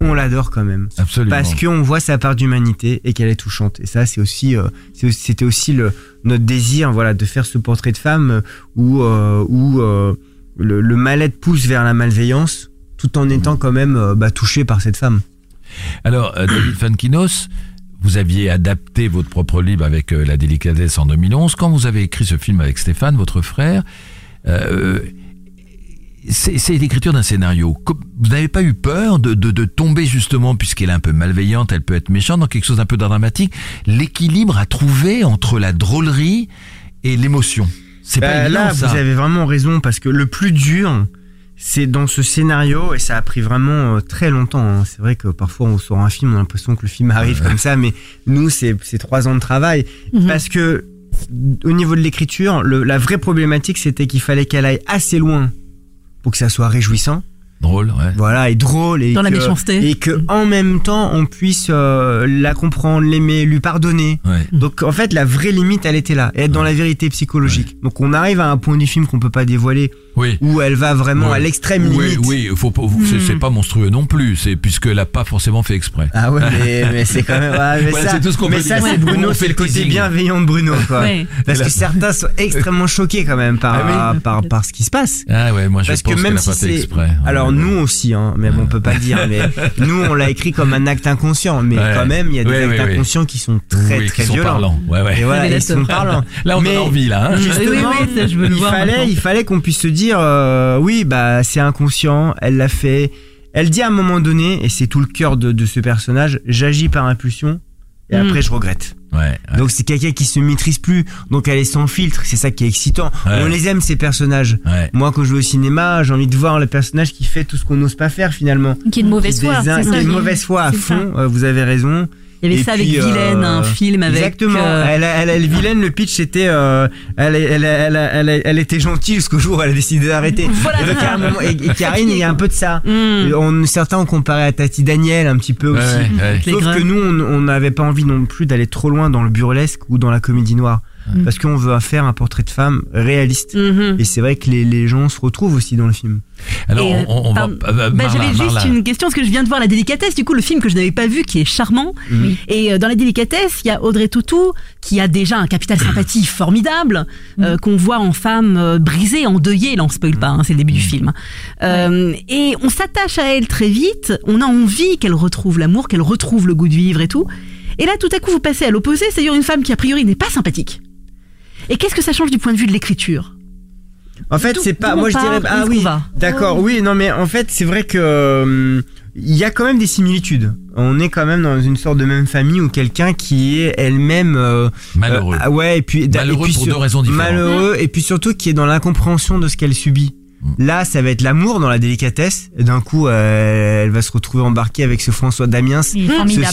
on l'adore quand même. Absolument. Parce qu'on voit sa part d'humanité et qu'elle est touchante. Et ça, c'est aussi, euh, c'était aussi le, notre désir, voilà, de faire ce portrait de femme euh, où, euh, où euh, le, le mal-être pousse vers la malveillance, tout en étant quand même euh, bah, touché par cette femme. Alors, euh, David Fankinos, vous aviez adapté votre propre livre avec euh, La délicatesse en 2011. Quand vous avez écrit ce film avec Stéphane, votre frère, euh, c'est l'écriture d'un scénario. Vous n'avez pas eu peur de, de, de tomber justement, puisqu'elle est un peu malveillante, elle peut être méchante, dans quelque chose d'un peu dramatique, l'équilibre à trouver entre la drôlerie et l'émotion. C'est pas Bah, évident, là, ça. vous avez vraiment raison parce que le plus dur, c'est dans ce scénario et ça a pris vraiment euh, très longtemps. hein. C'est vrai que parfois on sort un film, on a l'impression que le film arrive comme ça, mais nous, c'est c'est trois ans de travail parce que au niveau de l'écriture, le- la vraie problématique, c'était qu'il fallait qu'elle aille assez loin pour que ça soit réjouissant, Drôle, ouais. voilà, et drôle et Dans la que- méchanceté. et que en même temps on puisse euh, la comprendre, l'aimer, lui pardonner. ouais. Donc en fait la vraie limite elle était là, et être dans la vérité psychologique. Donc on arrive à un point du film qu'on peut pas dévoiler Oui. où elle va vraiment Ouais. à l'extrême Oui, limite. oui, faut pas, c'est- c'est pas monstrueux non plus, c'est puisqu'elle a pas forcément fait exprès. Ah ouais, mais, mais c'est quand même. ouais, mais Voilà, ça, c'est tout ce qu'on mais peut ça, dire. c'est. Bruno, c'est fait le côté bienveillant de Bruno, quoi. Parce que certains sont extrêmement choqués quand même par, Ah oui. par, par ce qui se passe. Ah ouais, moi je Parce pense que qu'elle même a si pas fait c'est. exprès. Alors Ouais, nous aussi, hein, mais bon, on peut pas le dire. Mais nous, on l'a écrit comme un acte inconscient. Mais Ouais. quand même, il y a des actes inconscients qui sont très Oui, très violents. parlants. Ouais, ouais. Et voilà, ils sont parlants. Là, on a envie, là. Hein Justement, il fallait qu'on puisse se dire, euh, oui, bah c'est inconscient, elle l'a fait. Elle dit à un moment donné, et c'est tout le cœur de, de ce personnage, j'agis par impulsion et Mm. après je regrette. Ouais, ouais. Donc c'est quelqu'un qui se maîtrise plus, donc elle est sans filtre, c'est ça qui est excitant. Ouais. On les aime ces personnages. ouais. Moi quand je vais au cinéma, j'ai envie de voir le personnage qui fait tout ce qu'on n'ose pas faire finalement. Qui est de mauvaise foi. qui est de mauvaise foi à ça. fond, euh, vous avez raison. Il y avait Et ça puis, avec Vilaine, euh, un film avec. Exactement. euh, Elle, elle, elle, Vilaine, le pitch c'était, euh, elle, elle, elle, elle, elle, elle était gentille jusqu'au jour où elle a décidé d'arrêter. Voilà, et, donc, c'est ça. à un moment- et- et Karine, il y a un peu de ça. hmm. Et On, certains ont comparé à Tati Daniel un petit peu Ouais, aussi. ouais, Sauf que nous, on n'avait pas envie non plus d'aller trop loin dans le burlesque ou dans la comédie noire. Mm. Parce qu'on veut faire un portrait de femme réaliste. Mhm. Et c'est vrai que les, les gens se retrouvent aussi dans le film. Alors, Et, on, on va. euh, Bah, J'avais juste Marla. une question parce que je viens de voir La Délicatesse, du coup le film que je n'avais pas vu qui est charmant. Oui. Et euh, dans La Délicatesse, il y a Audrey Tautou qui a déjà un capital sympathie formidable euh, qu'on voit en femme euh, brisée, endeuillée. Là on spoil pas, hein, c'est le début du film. Euh, Et on s'attache à elle très vite. On a envie qu'elle retrouve l'amour, qu'elle retrouve le goût de vivre et tout. Et là tout à coup vous passez à l'opposé, c'est-à-dire une femme qui a priori n'est pas sympathique. Et qu'est-ce que ça change du point de vue de l'écriture? En fait, c'est pas. Moi, je dirais. Ah est-ce oui. D'accord. Oui. Non, mais en fait, c'est vrai que euh, il y a quand même des similitudes. On est quand même dans une sorte de même famille où quelqu'un qui est elle-même euh, Malheureux. euh, ah ouais, et puis Malheureux et puis pour sur- deux raisons différentes. Malheureux et puis surtout qui est dans l'incompréhension de ce qu'elle subit. Mm. Là, ça va être l'amour dans la délicatesse. Et d'un coup, euh, elle va se retrouver embarquée avec ce François Damiens, ce.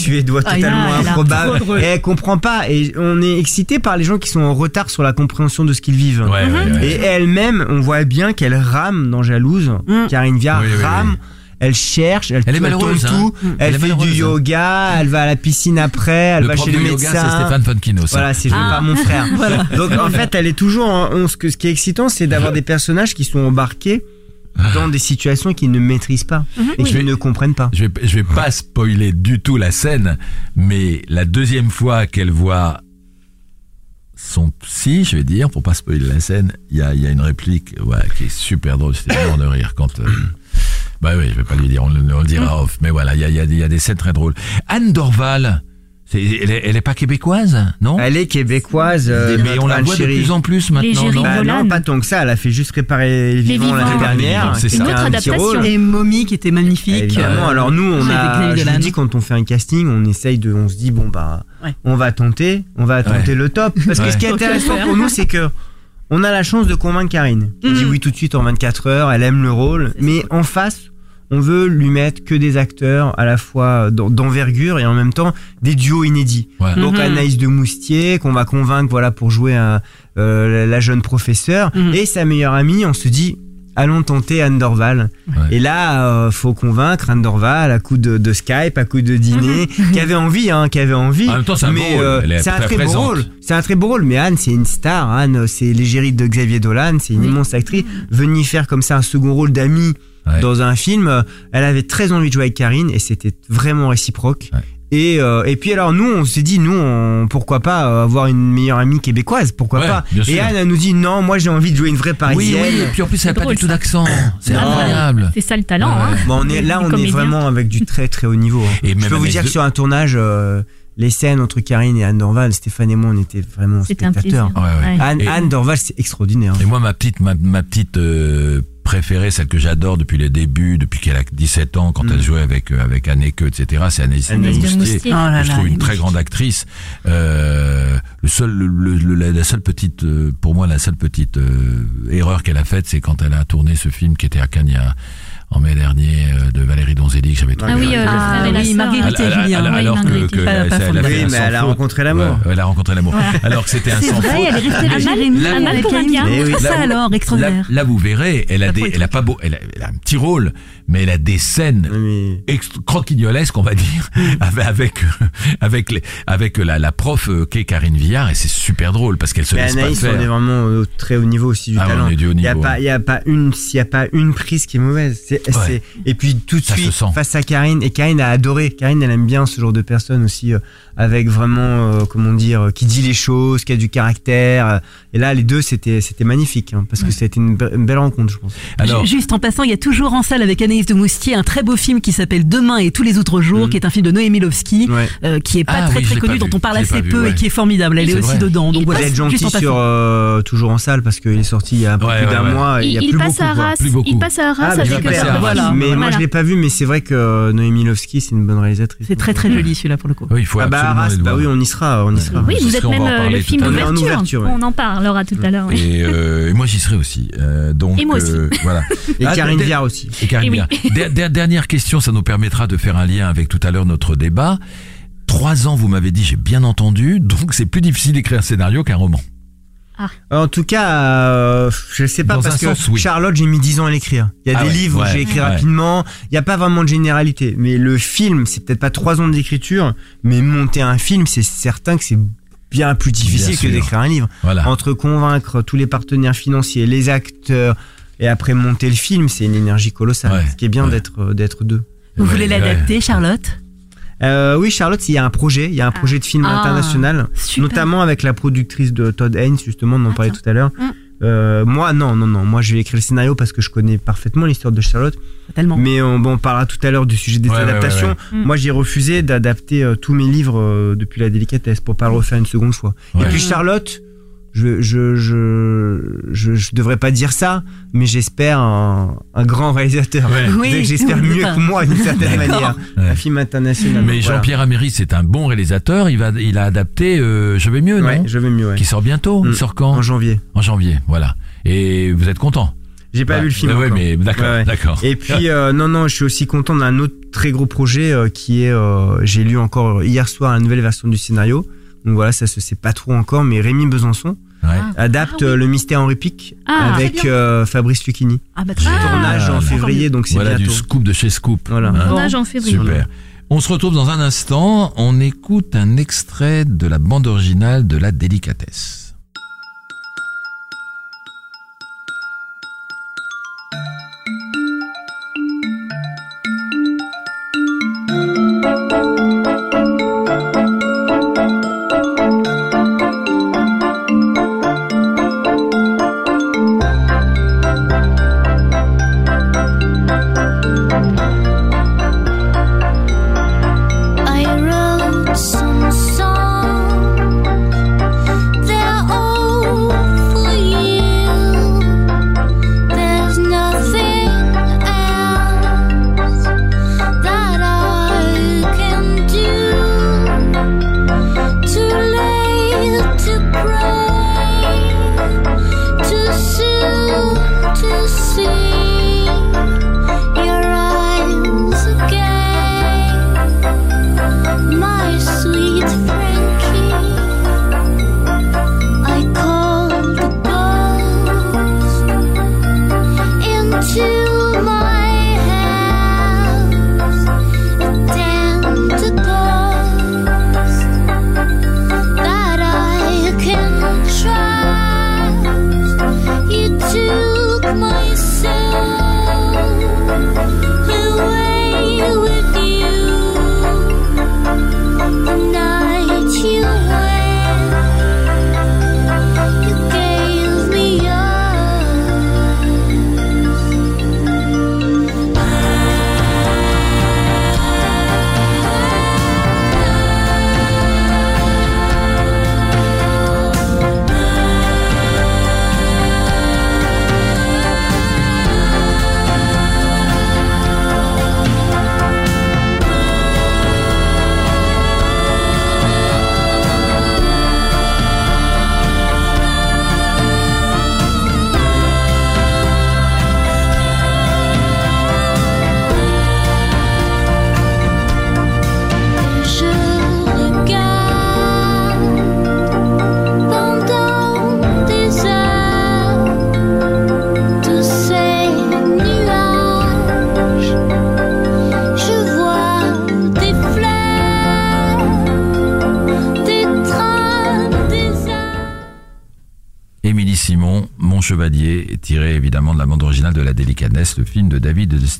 Suédois Ah, totalement improbable. Et elle comprend pas. Et on est excité par les gens qui sont en retard sur la compréhension de ce qu'ils vivent. Ouais, ouais, ouais. Et elle-même, on voit bien qu'elle rame dans Jalouse. Mm. Karine Viard Oui, oui, rame. oui. Elle cherche, elle, Elle est malheureuse, tourne hein. tout, elle, fait du hein. yoga, elle va à la piscine après, elle le va chez le yoga, médecin. c'est Stéphane Fonkinos. Voilà, c'est Ah. par mon frère. Voilà. Donc en fait, elle est toujours. en- on- ce, que, ce qui est excitant, c'est d'avoir des personnages qui sont embarqués dans des situations qu'ils ne maîtrisent pas et Je qu'ils ne comprennent pas. Je vais, je vais pas spoiler du tout la scène, mais la deuxième fois qu'elle voit son psy, je vais dire, pour pas spoiler la scène, il y a, y a une réplique ouais, qui est super drôle, c'était mort de rire quand... euh, bah oui, je vais pas lui dire, on, le- on le dira off, mais voilà, il y a, y, a, y a des scènes très drôles. Anne Dorval, c'est, elle, est, elle est pas québécoise, non? Elle est québécoise. euh, Mais on la voit de Chérie. plus en plus maintenant, non? Bah non, pas tant que ça. Elle a fait juste réparer les vivants, l'année dernière. C'est qui ça. Une autre un adaptation. Et Mommy qui était magnifique. Évidemment. Euh, Alors nous, on a, je vous dis, quand on fait un casting, on essaye de, on se dit bon bah, Ouais. on va tenter, on va tenter Ouais. le top. Parce que Ouais. ce qui est intéressant pour nous, c'est que on a la chance de convaincre Karine. Qui dit Mhm. oui tout de suite en 24 heures, elle aime le rôle, mais en face. On veut lui mettre que des acteurs à la fois d'en- d'envergure et en même temps des duos inédits. Ouais. Donc Mhm. Anaïs de Moustier qu'on va convaincre voilà pour jouer un, euh, la- jeune professeure Mhm. et sa meilleure amie. On se dit allons tenter Anne Dorval. Ouais. Et là, euh, faut convaincre Anne Dorval à coup de, de Skype, à coup de dîner, qui avait envie, hein, qui avait envie. En même temps, c'est un mais beau euh, est c'est un très beau rôle. C'est un très beau rôle. Mais Anne, c'est une star. Anne, c'est l'égérie de Xavier Dolan. C'est une Oui. immense actrice. Venir faire comme ça un second rôle d'amie Ouais. dans un film, elle avait très envie de jouer avec Karine et c'était vraiment réciproque. Ouais. Et, euh, et puis alors nous on s'est dit nous on- pourquoi pas euh, avoir une meilleure amie québécoise pourquoi Ouais, pas et. Anne elle nous dit non moi j'ai envie de jouer une vraie parisienne oui, et puis en plus, elle n'a pas du tout d'accent. C'est Non. incroyable. C'est ça le talent. Ouais. Hein. Bon, on est là on est vraiment avec du très très haut niveau hein. Et je même peux vous dire que sur un tournage euh, les scènes entre Karine et Anne Dorval Stéphane et moi on était vraiment C'était un spectateurs. Ouais, ouais. Ouais. Anne, Et- Anne Dorval c'est extraordinaire Et moi, ma petite, ma, ma petite euh, préférée, celle que j'adore depuis les débuts, depuis qu'elle a 17 ans, quand Mm. elle jouait avec euh, avec Anne Eke, etc. C'est de Moustier. Moustier. Oh là je là, trouve une très grande actrice. Euh, le seul, le, le- la, la seule petite, euh, pour moi, la seule petite euh, erreur qu'elle a faite, c'est quand elle a tourné ce film qui était à Cannes il y a- en mai dernier euh, de Valérie Donzelli que j'avais trouvé. Ah oui, euh, Ah la oui. Marguerite et Alors- Julien. alors- Oui, que, Marguerite. que Pas- elle, pas elle a Oui, mais elle a rencontré l'amour. Ouais, elle a rencontré l'amour. Alors que c'était un sans vrai, faute. elle est restée Jérémy. un mal pour un bien. Oui. Ça Là- alors, Là, extraordinaire. là, vous verrez, elle a La des, elle a pas beau, elle a, elle a un petit rôle, mais elle a des scènes ext- croquignolesques, on va dire, avec avec avec, les, avec la, la prof euh, qu'est Karine Villard, et c'est super drôle parce qu'elle se Mais laisse Anaïs, pas on est faire. vraiment au très haut niveau aussi du Ah ouais, talent. on est du haut Il y a pas, ouais. il y a pas une, s'il y a pas une prise qui est mauvaise. C'est, et puis tout de Ça suite face à Karine, et Karine a adoré. Karine, elle aime bien ce genre de personne aussi, euh, avec vraiment, euh, comment dire, euh, qui dit les choses, qui a du caractère. euh, Et là, les deux, c'était, c'était magnifique, hein, parce que ça a été une, be- une belle rencontre, je pense. Alors, Juste en passant, il y a toujours en salle avec Anaïs de Moustier un très beau film qui s'appelle Demain et tous les autres jours, Mhm. qui est un film de Noémie Lovski, Ouais. euh, qui est pas Ah très oui, très connu, pas dont on parle assez peu ouais. et qui est formidable. Elle C'est est aussi vrai. dedans. Donc Il voilà, juste gentil sur euh, toujours en salle parce qu'il est sorti il y a un peu Ouais, plus ouais, d'un ouais. mois. et Il y a Il plus passe beaucoup, à quoi. Arras. Plus beaucoup. Il passe à Arras Ah, avec il passer à Arras. Voilà. Mais moi, je l'ai pas vu, mais c'est vrai que Noémie Lovski, c'est une bonne réalisatrice. C'est très très joli celui-là pour le coup. oui, il faut Ah bah, Arras, bah voir. oui, on y sera, on y sera. Oui, vous êtes même le film d'ouverture. On en parlera tout à l'heure. Et, euh, et moi j'y serai aussi. Euh, donc Et moi aussi. euh, voilà. Et Ah, Karine der- Viard aussi. Et Karine. Viard. Der- der- dernière question, ça nous permettra de faire un lien avec tout à l'heure notre débat. Trois ans, vous m'avez dit, j'ai bien entendu, donc c'est plus difficile d'écrire un scénario qu'un roman. En tout cas, euh, je sais pas Dans parce que sens, oui. Charlotte, j'ai mis 10 ans à l'écrire. Il y a Ah des ouais, livres ouais, où j'ai écrit ouais. rapidement. Il n'y a pas vraiment de généralité. Mais le film, c'est peut-être pas 3 ans d'écriture, mais monter un film, c'est certain que c'est bien plus difficile Bien que d'écrire un livre. Voilà. Entre convaincre tous les partenaires financiers, les acteurs, et après monter le film, c'est une énergie colossale. Ouais, Ce qui est bien ouais. d'être d'être deux. Vous Ouais, voulez ouais. l'adapter, Charlotte? Euh, oui, Charlotte, il y a un projet, il y a un projet de film Ah, international, super. notamment avec la productrice de Todd Haynes, justement, dont on Ah, parlait tout à l'heure. Mm. Euh, moi, non, non, non. Moi, je vais écrire le scénario parce que je connais parfaitement l'histoire de Charlotte. Tellement. Mais on, bon, on parlera tout à l'heure du sujet des Ouais, adaptations. ouais, ouais. Mm. Moi, j'ai refusé d'adapter euh, tous mes livres euh, depuis la délicatesse pour pas le refaire une seconde fois. Ouais. Et puis Charlotte, je, je, je, je, je devrais pas dire ça, mais j'espère un, un grand réalisateur. Ouais. Oui, j'espère oui, mieux enfin. que moi d'une certaine manière. Ouais. Un film international. Mais voilà. Jean-Pierre Améry, c'est un bon réalisateur. Il va, il a adapté euh, Je vais mieux, non Ouais, je vais mieux, ouais. Qui sort bientôt. Mm. Il sort quand En janvier. En janvier, voilà. Et vous êtes content J'ai pas Ouais. vu le film. Ouais, encore. mais d'accord, Ouais, ouais. d'accord. Et puis euh, non non, je suis aussi content d'un autre très gros projet euh, qui est euh, j'ai lu encore hier soir la nouvelle version du scénario. Donc voilà, ça se sait pas trop encore mais Rémi Besançon Ouais. adapte Ah oui. le mystère Henri Pic Ah, avec euh, Fabrice Lucchini. Ah bah. Tournage en Ah, février donc c'est Voilà du bientôt. scoop de chez Scoop. Voilà. Hein Tournage en février. Super. On se retrouve dans un instant. On écoute un extrait de la bande originale de la délicatesse. see.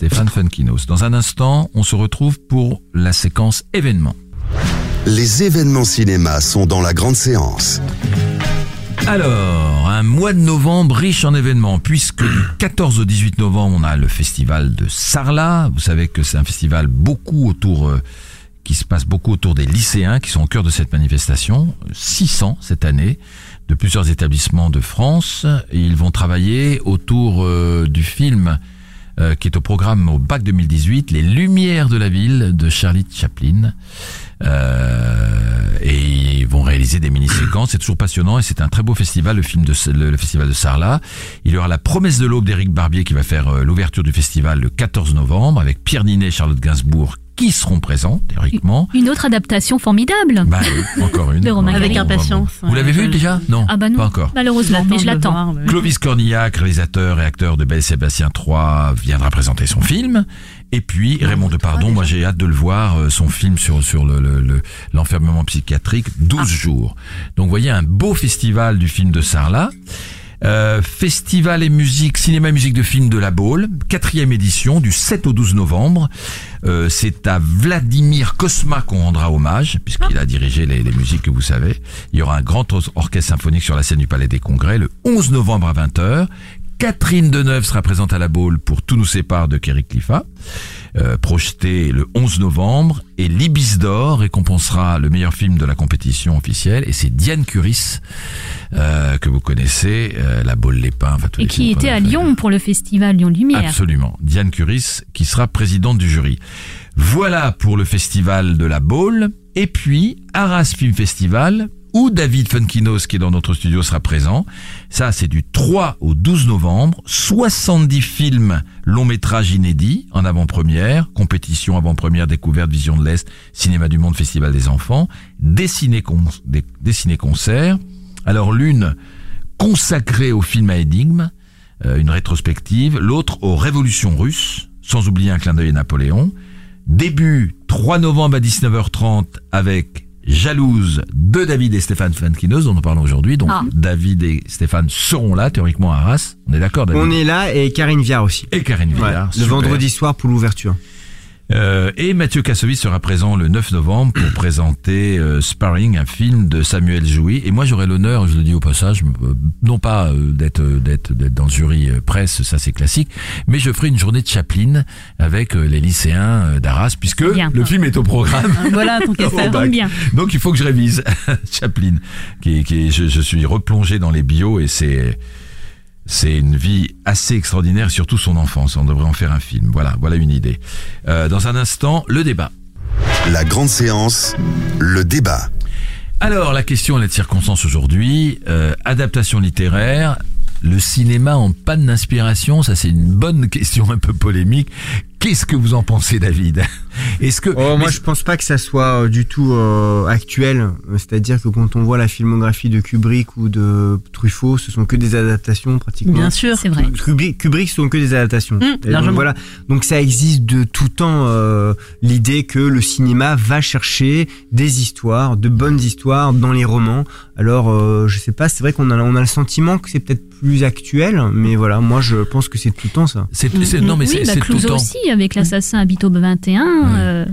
Stéphane Funkinos. Dans un instant, on se retrouve pour la séquence événements. Les événements cinéma sont dans la grande séance. Alors, un mois de novembre riche en événements, puisque du 14 au 18 novembre, on a le festival de Sarlat. Vous savez que c'est un festival beaucoup autour, euh, qui se passe beaucoup autour des lycéens qui sont au cœur de cette manifestation. 600 cette année, de plusieurs établissements de France. Et ils vont travailler autour euh, du film euh, qui est au programme au bac 2018, Les Lumières de la ville de Charlie Chaplin. Euh, et ils vont réaliser des mini-séquences. C'est toujours passionnant et c'est un très beau festival, le film de festival de Sarlat. Il y aura la promesse de l'aube d'Éric Barbier qui va faire euh, l'ouverture du festival le 14 novembre avec Pierre Ninet et Charlotte Gainsbourg qui seront présents théoriquement. Une autre adaptation formidable. Bah oui, encore une. Avec impatience. Vous l'avez vu déjà Non, Ah bah non, pas encore. malheureusement, mais je l'attends. Clovis Cornillac, réalisateur et acteur de Belle et Sébastien 3, viendra présenter son film. Et puis Raymond Depardon, moi j'ai hâte de le voir, euh, son film sur sur le le- le- l'enfermement psychiatrique, 12 jours. Donc vous voyez un beau festival du film de Sarlat. Euh, festival et musique, cinéma et musique de film de la Baule, quatrième édition du 7 au 12 novembre. Euh, c'est à Vladimir Kosma qu'on rendra hommage, puisqu'il a dirigé les, les musiques que vous savez. Il y aura un grand or- orchestre symphonique sur la scène du Palais des Congrès le 11 novembre à 20h. Catherine Deneuve sera présente à la Baule pour Tout nous sépare de Kerry Cliffa, euh, projeté le 11 novembre. Et l'Ibis d'Or récompensera le meilleur film de la compétition officielle. Et c'est Diane Curis, euh, que vous connaissez, euh, la Baule Les Pins. enfin, tous Et les qui était à. Lyon pour le festival Lyon Lumière. Absolument. Diane Curis, qui sera présidente du jury. Voilà pour le festival de la Baule. Et puis, Arras Film Festival, où David Funkinos, qui est dans notre studio, sera présent. Ça, c'est du 3 au 12 novembre. 70 films long métrages inédits en avant-première, compétition avant-première, découverte, vision de l'Est, cinéma du monde, festival des enfants, des ciné-con- des- des ciné-concerts. Alors, l'une consacrée au film à énigmes, euh, une rétrospective, l'autre aux révolutions russes, sans oublier un clin d'œil à Napoléon. Début 3 novembre à 19h30 avec Jalouse de David et Stéphane Fankinos dont nous parlons aujourd'hui. Donc Ah. David et Stéphane seront là théoriquement à Arras. On est d'accord David On est là et Karine Viard aussi. Et Karine Ouais, Villard. le vendredi soir pour l'ouverture. Euh, et Mathieu Kassovitz sera présent le 9 novembre pour présenter euh, Sparring, un film de Samuel Jouy. Et moi, j'aurai l'honneur, je le dis au passage, euh, non pas d'être d'être d'être dans le jury presse, ça c'est classique, mais je ferai une journée de Chaplin avec les lycéens d'Arras, puisque Bien. le film est au programme. Voilà, bien. Donc il faut que je révise Chaplin, qui, est- qui je, je suis replongé dans les bios et c'est c'est une vie assez extraordinaire, surtout son enfance. On devrait en faire un film. Voilà, voilà une idée. Euh, dans un instant, le débat. La grande séance, le débat. Alors, la question, elle est de circonstance aujourd'hui. Euh, adaptation littéraire. Le cinéma en panne d'inspiration, ça c'est une bonne question un peu polémique. Qu'est-ce que vous en pensez, David Est-ce que Oh, moi, je pense pas que ça soit euh, du tout euh, actuel. C'est-à-dire que quand on voit la filmographie de Kubrick ou de Truffaut, ce sont que des adaptations pratiquement. Bien sûr. C'est vrai. Kubrick, Kubrick, ce sont que des adaptations. Mmh, donc, voilà. Donc ça existe de tout temps euh, l'idée que le cinéma va chercher des histoires, de bonnes histoires dans les romans. Alors euh, je sais pas, c'est vrai qu'on a on a le sentiment que c'est peut-être plus actuel, mais voilà, moi je pense que c'est tout le temps ça. c'est, c'est- non mais oui, c'est, bah, c'est tout le temps. aussi, avec l'assassin habite au 21. euh,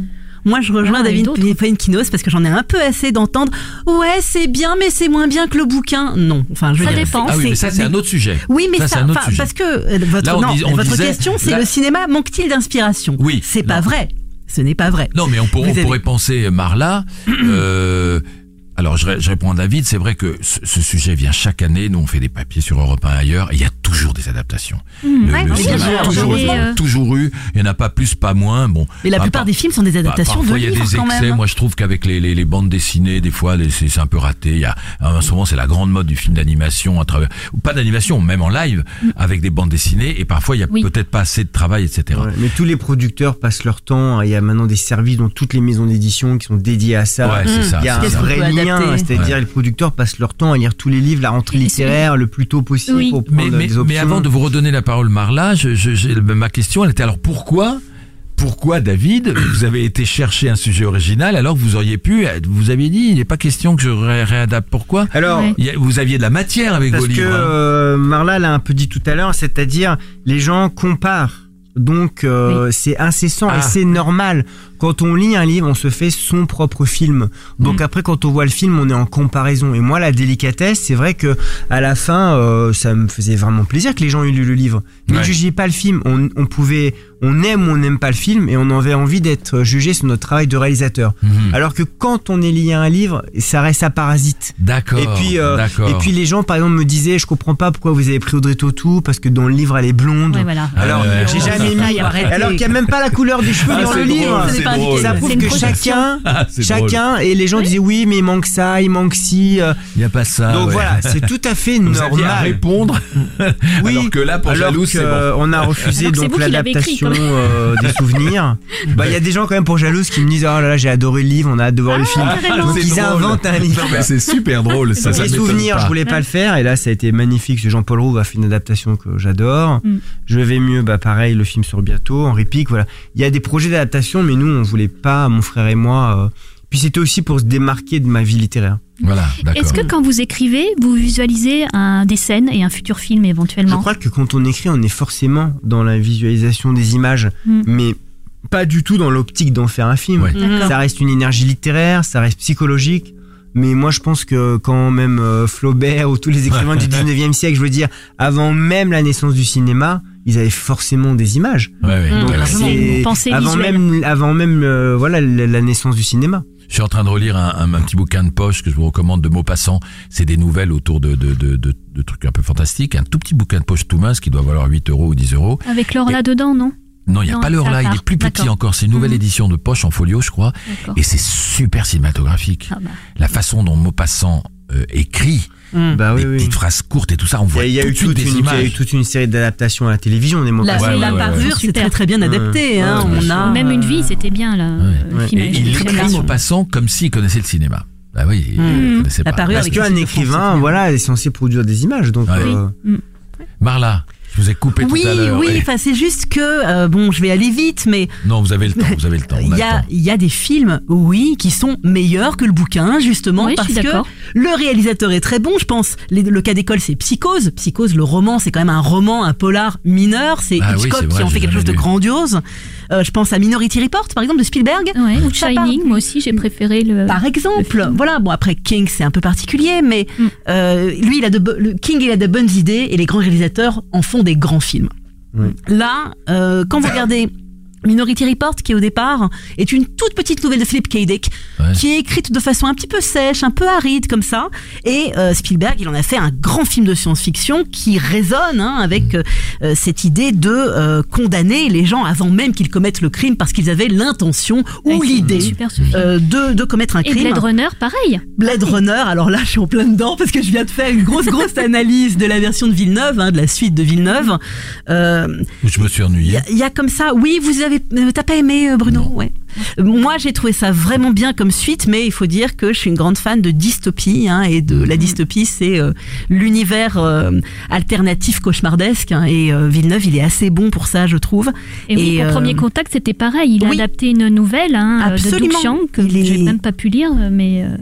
Moi, je rejoins Ah, David. Fenkinos parce que j'en ai un peu assez d'entendre. Ouais, c'est bien, mais c'est moins bien que le bouquin. Non, enfin, je Ça dire, dépend. Ah oui, mais ça c'est un autre sujet. Oui, mais Ça, ça, c'est un autre sujet. parce que euh, votre, Là, on non, dis- on votre disait- question, c'est là- le cinéma manque-t-il d'inspiration Oui, C'est pas vrai. Ce n'est pas vrai. Non, mais on, pour- Vous on avez- pourrait penser Marla. euh, alors, je, ré- je réponds à David. C'est vrai que ce, ce sujet vient chaque année. Nous, on fait des papiers sur Europe 1 ailleurs. Et il y a toujours des adaptations. Hmm. Le, Ouais, le oui, cinéma a toujours, euh, toujours eu. Il n'y en a pas plus, pas moins. Bon. Mais la Ah, plupart par- des films sont des adaptations Parfois, de il y a livres des excès. même. Moi, je trouve qu'avec les, les, les bandes dessinées, des fois, c'est un peu raté. Il y a, en ce moment, c'est la grande mode du film d'animation à travers, ou pas d'animation, même en live, avec des bandes dessinées. Et parfois, il y a Oui. peut-être pas assez de travail, etc. Ouais, mais tous les producteurs passent leur temps. Il y a maintenant des services dans toutes les maisons d'édition qui sont dédiés à ça. Ouais, c'est Mmh. ça. Il y a un ça. vrai lien, c'est-à-dire Ouais. les producteurs passent leur temps à lire tous les livres, la rentrée littéraire le plus tôt possible pour prendre des mais avant de vous redonner la parole, Marla, je, je- je- ma question, elle était alors pourquoi pourquoi David, vous avez été chercher un sujet original alors que vous auriez pu, vous aviez dit, il n'est pas question que je ré- réadapte. Pourquoi Alors, Ouais. Vous aviez de la matière avec Parce vos que livres. hein. euh, Marla l'a un peu dit tout à l'heure, c'est-à-dire les gens comparent. Donc euh, c'est incessant Ah. et c'est normal. Quand on lit un livre, on se fait son propre film. Donc Mm. après, quand on voit le film, on est en comparaison. Et moi, la délicatesse, c'est vrai que à la fin, euh, ça me faisait vraiment plaisir que les gens aient lu le livre. Ne Ouais. jugiez pas le film. On, on pouvait, on aime ou on n'aime pas le film, et on avait envie d'être jugé sur notre travail de réalisateur. Mhm. Alors que quand on est lié à un livre, ça reste à parasite. D'accord. Et puis, euh, d'accord. et puis les gens, par exemple, me disaient, je comprends pas pourquoi vous avez pris Audrey Tautou, parce que dans le livre, elle est blonde. Ouais, voilà. Alors, Ah ouais, j'ai jamais mis. Arrêtez. Alors qu'il n'y a même pas la couleur des cheveux Ah, dans c'est le drôle, livre. Drôle. Ça prouve que chacun, Ah, chacun, et les gens disaient oui, mais il manque ça, il manque ci. euh. Il n'y a pas ça. Donc ouais. voilà, c'est tout à fait Vous aviez à normal. répondre. Oui, alors que là, pour alors jalouse, que, c'est bon. on a refusé Alors donc l'adaptation euh, des souvenirs. Bah, il y a des gens quand même pour jalouse qui me disent oh là là, j'ai adoré le livre, on a hâte de voir le film. carrément. Donc ils drôle. inventent un livre. C'est super drôle. Ça, les souvenirs, je voulais pas le faire et là ça a été magnifique. Jean-Paul Rouve a fait une adaptation que j'adore. Mm. Je vais mieux, bah pareil, le film sort bientôt. Henri Pic, voilà. Il y a des projets d'adaptation, mais nous on voulait pas, mon frère et moi. euh, Puis c'était aussi pour se démarquer de ma vie littéraire. Voilà, d'accord. Est-ce que quand vous écrivez, vous visualisez un, des scènes et un futur film Je éventuellement crois que quand on écrit, on est forcément dans la visualisation des images, Mm. mais pas du tout dans l'optique d'en faire un film. Ouais. Ça reste une énergie littéraire, ça reste psychologique. Mais moi, je pense que quand même euh, Flaubert ou tous les écrivains du 19e siècle, je veux dire, avant même la naissance du cinéma, ils avaient forcément des images. Ouais, ouais, Pensée avant visuelle. même, avant même, euh, voilà, la, la naissance du cinéma. Je suis en train de relire un, un- un petit bouquin de poche que je vous recommande de Maupassant. C'est des nouvelles autour de, de, de, de, de trucs un peu fantastiques. Un tout petit bouquin de poche tout mince qui doit valoir 8 euros ou 10 euros. Avec l'or là-dedans, non? Non, il n'y a Non, pas l'heure là, il est plus petit encore. C'est une nouvelle Mhm. édition de poche en folio, je crois. Et c'est super cinématographique. Ah bah. La façon dont Maupassant euh, écrit, Mm. Bah oui, des oui. petites phrases courtes et tout ça, on Il y voit a, il y a tout eu toute des une, il y a eu images. toute une série d'adaptations à la télévision des mots La, Ouais, la ouais, ouais, parure, c'est très très bien adapté. hein. Ouais, On a Même une euh, vie, c'était bien là. Ouais. le Ouais. film Et avec il écrit générations. Maupassant comme s'il connaissait le cinéma. Bah oui, il La parure Parce qu'un écrivain, voilà, est censé produire des images. Donc, Ouais. euh, Marla, je vous ai coupé Oui, tout à l'heure. oui, Ouais. enfin c'est juste que euh, bon, je vais aller vite, mais Non, vous avez le temps, vous avez le temps. il y a, il y a des films, oui, qui sont meilleurs que le bouquin, justement, Oui, je parce suis que le réalisateur est très bon, je pense. Les- le cas d'école, c'est Psychose. Psychose, le roman, c'est quand même un roman, un polar mineur. C'est Ah oui, Hitchcock vrai, qui en fait quelque chose de grandiose. Euh, je pense à Minority Report, par exemple, de Spielberg. Ouais, ou Shining, moi aussi j'ai préféré le. Par exemple, voilà. Bon après King c'est un peu particulier, mais Mm. euh, lui il a de le King il a de bonnes idées et les grands réalisateurs en font des grands films. Oui. Là, euh, quand vous regardez Minority Report, qui au départ est une toute petite nouvelle de Philip K. Dick, Ouais. qui est écrite de façon un petit peu sèche, un peu aride comme ça. Et euh, Spielberg, il en a fait un grand film de science-fiction qui résonne hein, avec euh, euh, cette idée de euh, condamner les gens avant même qu'ils commettent le crime parce qu'ils avaient l'intention ou Ouais, l'idée euh, de, de commettre un Et crime. Blade Runner, pareil. Blade Runner, alors là je suis en plein dedans parce que je viens de faire une grosse grosse analyse de la version de Villeneuve, hein, de la suite de Villeneuve. Euh, Je me suis Il y, ennuyé. il y a comme ça, oui, vous avez, euh, t'as pas aimé euh, Bruno, ouais. Euh, Moi j'ai trouvé ça vraiment bien comme suite, mais il faut dire que je suis une grande fan de dystopie hein, et de la dystopie, c'est euh, l'univers euh, alternatif cauchemardesque hein, et euh, Villeneuve il est assez bon pour ça je trouve. Et, oui, Et, euh, Premier Contact, c'était pareil. Il a oui. adapté une nouvelle hein, de Absolument. Doug Chiang que est- j'ai même pas pu lire, mais euh,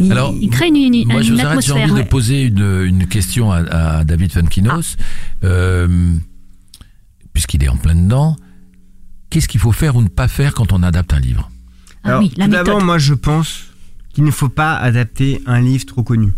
Il- Alors, il crée une, une, Moi, je une vous arrête, j'ai envie de poser une, une question à, à David Funkinos, euh, puisqu'il est en plein dedans. Qu'est-ce qu'il faut faire ou ne pas faire quand on adapte un livre? Ah Alors, oui, la tout méthode. d'abord, moi, je pense qu'il ne faut pas adapter un livre trop connu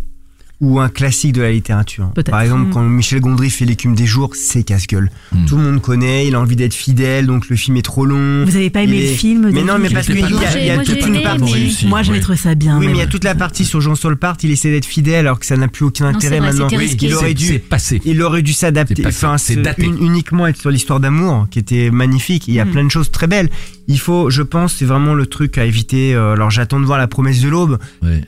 ou un classique de la littérature. Par exemple, Mm. quand Michel Gondry fait L'écume des jours, c'est casse-gueule. Mm. Tout le monde connaît, il a envie d'être fidèle, donc le film est trop long. Vous avez pas aimé le film Mais non, mais parce qu'il y pas a, y Moi, toute une partie. Moi j'avais Ouais. trouvé ça bien. Oui, mais il y a toute la partie sur Jean Solpart, il essaie d'être fidèle alors que ça n'a plus aucun Non, intérêt vrai, maintenant. Il aurait dû passé. il aurait dû s'adapter, enfin, un- uniquement être sur l'histoire d'amour, qui était magnifique. Il y a Mm. plein de choses très belles. Il faut, je pense, c'est vraiment le truc à éviter. euh, alors j'attends de voir la promesse de l'aube. Ouais.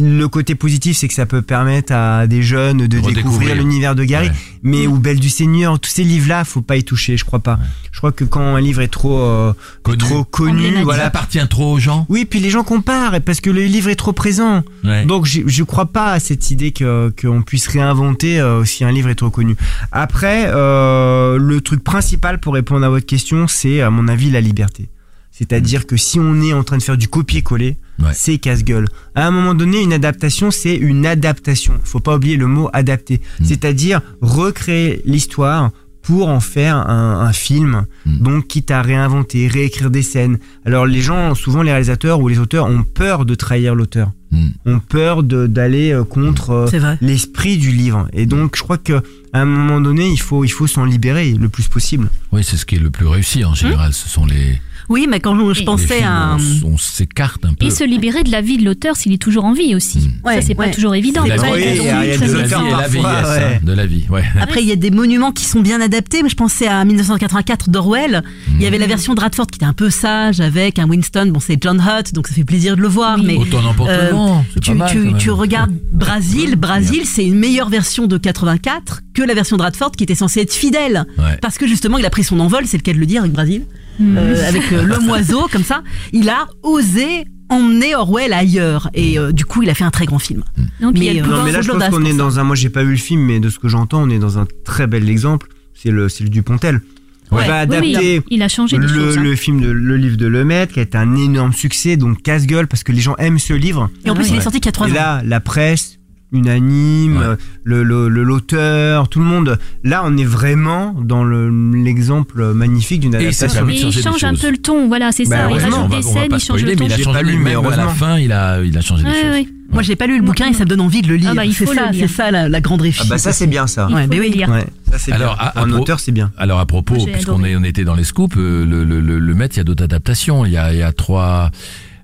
Le côté positif, c'est que ça peut permettre à des jeunes de découvrir l'univers de Gary. Ouais. Mais ou Belle du Seigneur, tous ces livres-là, faut pas y toucher, je crois pas. Je crois que quand un livre est trop euh, Connu. trop connu. Il voilà. appartient trop aux gens. Oui, puis les gens comparent et parce que le livre est trop présent. Ouais. Donc je, je crois pas à cette idée que qu'on puisse réinventer euh, si un livre est trop connu. Après, euh, le truc principal pour répondre à votre question, c'est à mon avis la liberté. C'est-à-dire que si on est en train de faire du copier-coller, Ouais. c'est casse-gueule. À un moment donné, une adaptation, c'est une adaptation. Faut pas oublier le mot adapter. Mm. C'est-à-dire recréer l'histoire pour en faire un, un film. Mm. Donc, quitte à réinventer, réécrire des scènes. Alors, les gens, souvent les réalisateurs ou les auteurs ont peur de trahir l'auteur Mm. ont peur d'aller euh, contre euh, l'esprit du livre. Et donc, je crois que à un moment donné, il faut, il faut s'en libérer le plus possible. Oui, c'est ce qui est le plus réussi en général. Ce sont les, Oui, mais quand je pensais films à. on, on s'écarte un peu. Et se libérer de la vie de l'auteur s'il est toujours en vie aussi. Mm. Ouais, ça, c'est ouais. pas toujours évident. De la vie, de la vie et la parfois, vieillesse, ouais. hein, de la vie, ouais. Après, il y a des monuments qui sont bien adaptés. mais Je pensais à 1984 d'Orwell. Il y avait la version de Radford qui était un peu sage avec un Winston. Bon, c'est John Hutt, donc ça fait plaisir de le voir. Oui. Mais Autant n'importe euh, tu, mal, regardes Brasil. Brasil, c'est une meilleure version de 84 que la version de Radford qui était censée être fidèle. Ouais. Parce que justement, il a pris son envol, c'est le cas de le dire avec Brasil. Euh, avec euh, l'homme oiseau, comme ça. Il a osé emmener Orwell ailleurs. Et euh, du coup, il a fait un très grand film. Il y a Mais, le euh, Non, mais là, de je pense qu'on est dans un. Moi, j'ai pas vu le film, mais de ce que j'entends, on est dans un très bel exemple. C'est le, c'est le Dupontel. On Ouais. va Oui, oui, adapter il a changé le, choses. hein. le film de le livre de Lemaitre qui a été un énorme succès, donc casse-gueule parce que les gens aiment ce livre. Et en plus, il est sorti qu'il y a trois Et ans. là, la presse unanime, Ouais. le le- le- l'auteur, tout le monde. Là, on est vraiment dans le- l'exemple magnifique d'une Et ça adaptation. Et il des change un peu le ton, voilà, c'est Bah, ça. Il rajoute des scènes, il change le ton. mais il a changé pas lu, même mais à la fin, il a, il a changé des Ouais, choses. ouais. Moi, j'ai pas lu le bouquin et ça me donne envie de le lire. Ah bah, il c'est faut ça, lire. c'est ça la, la grande réussite. Ah bah ça c'est bien ça. Il Ouais, faut mais le oui. lire. Ouais, ça c'est Alors, bien. à- Pour à un auteur c'est bien. Alors à propos, Moi, puisqu'on est, on était dans les scoops, euh, le, le, le, le maître, il y a d'autres adaptations. Il y a, il y a trois,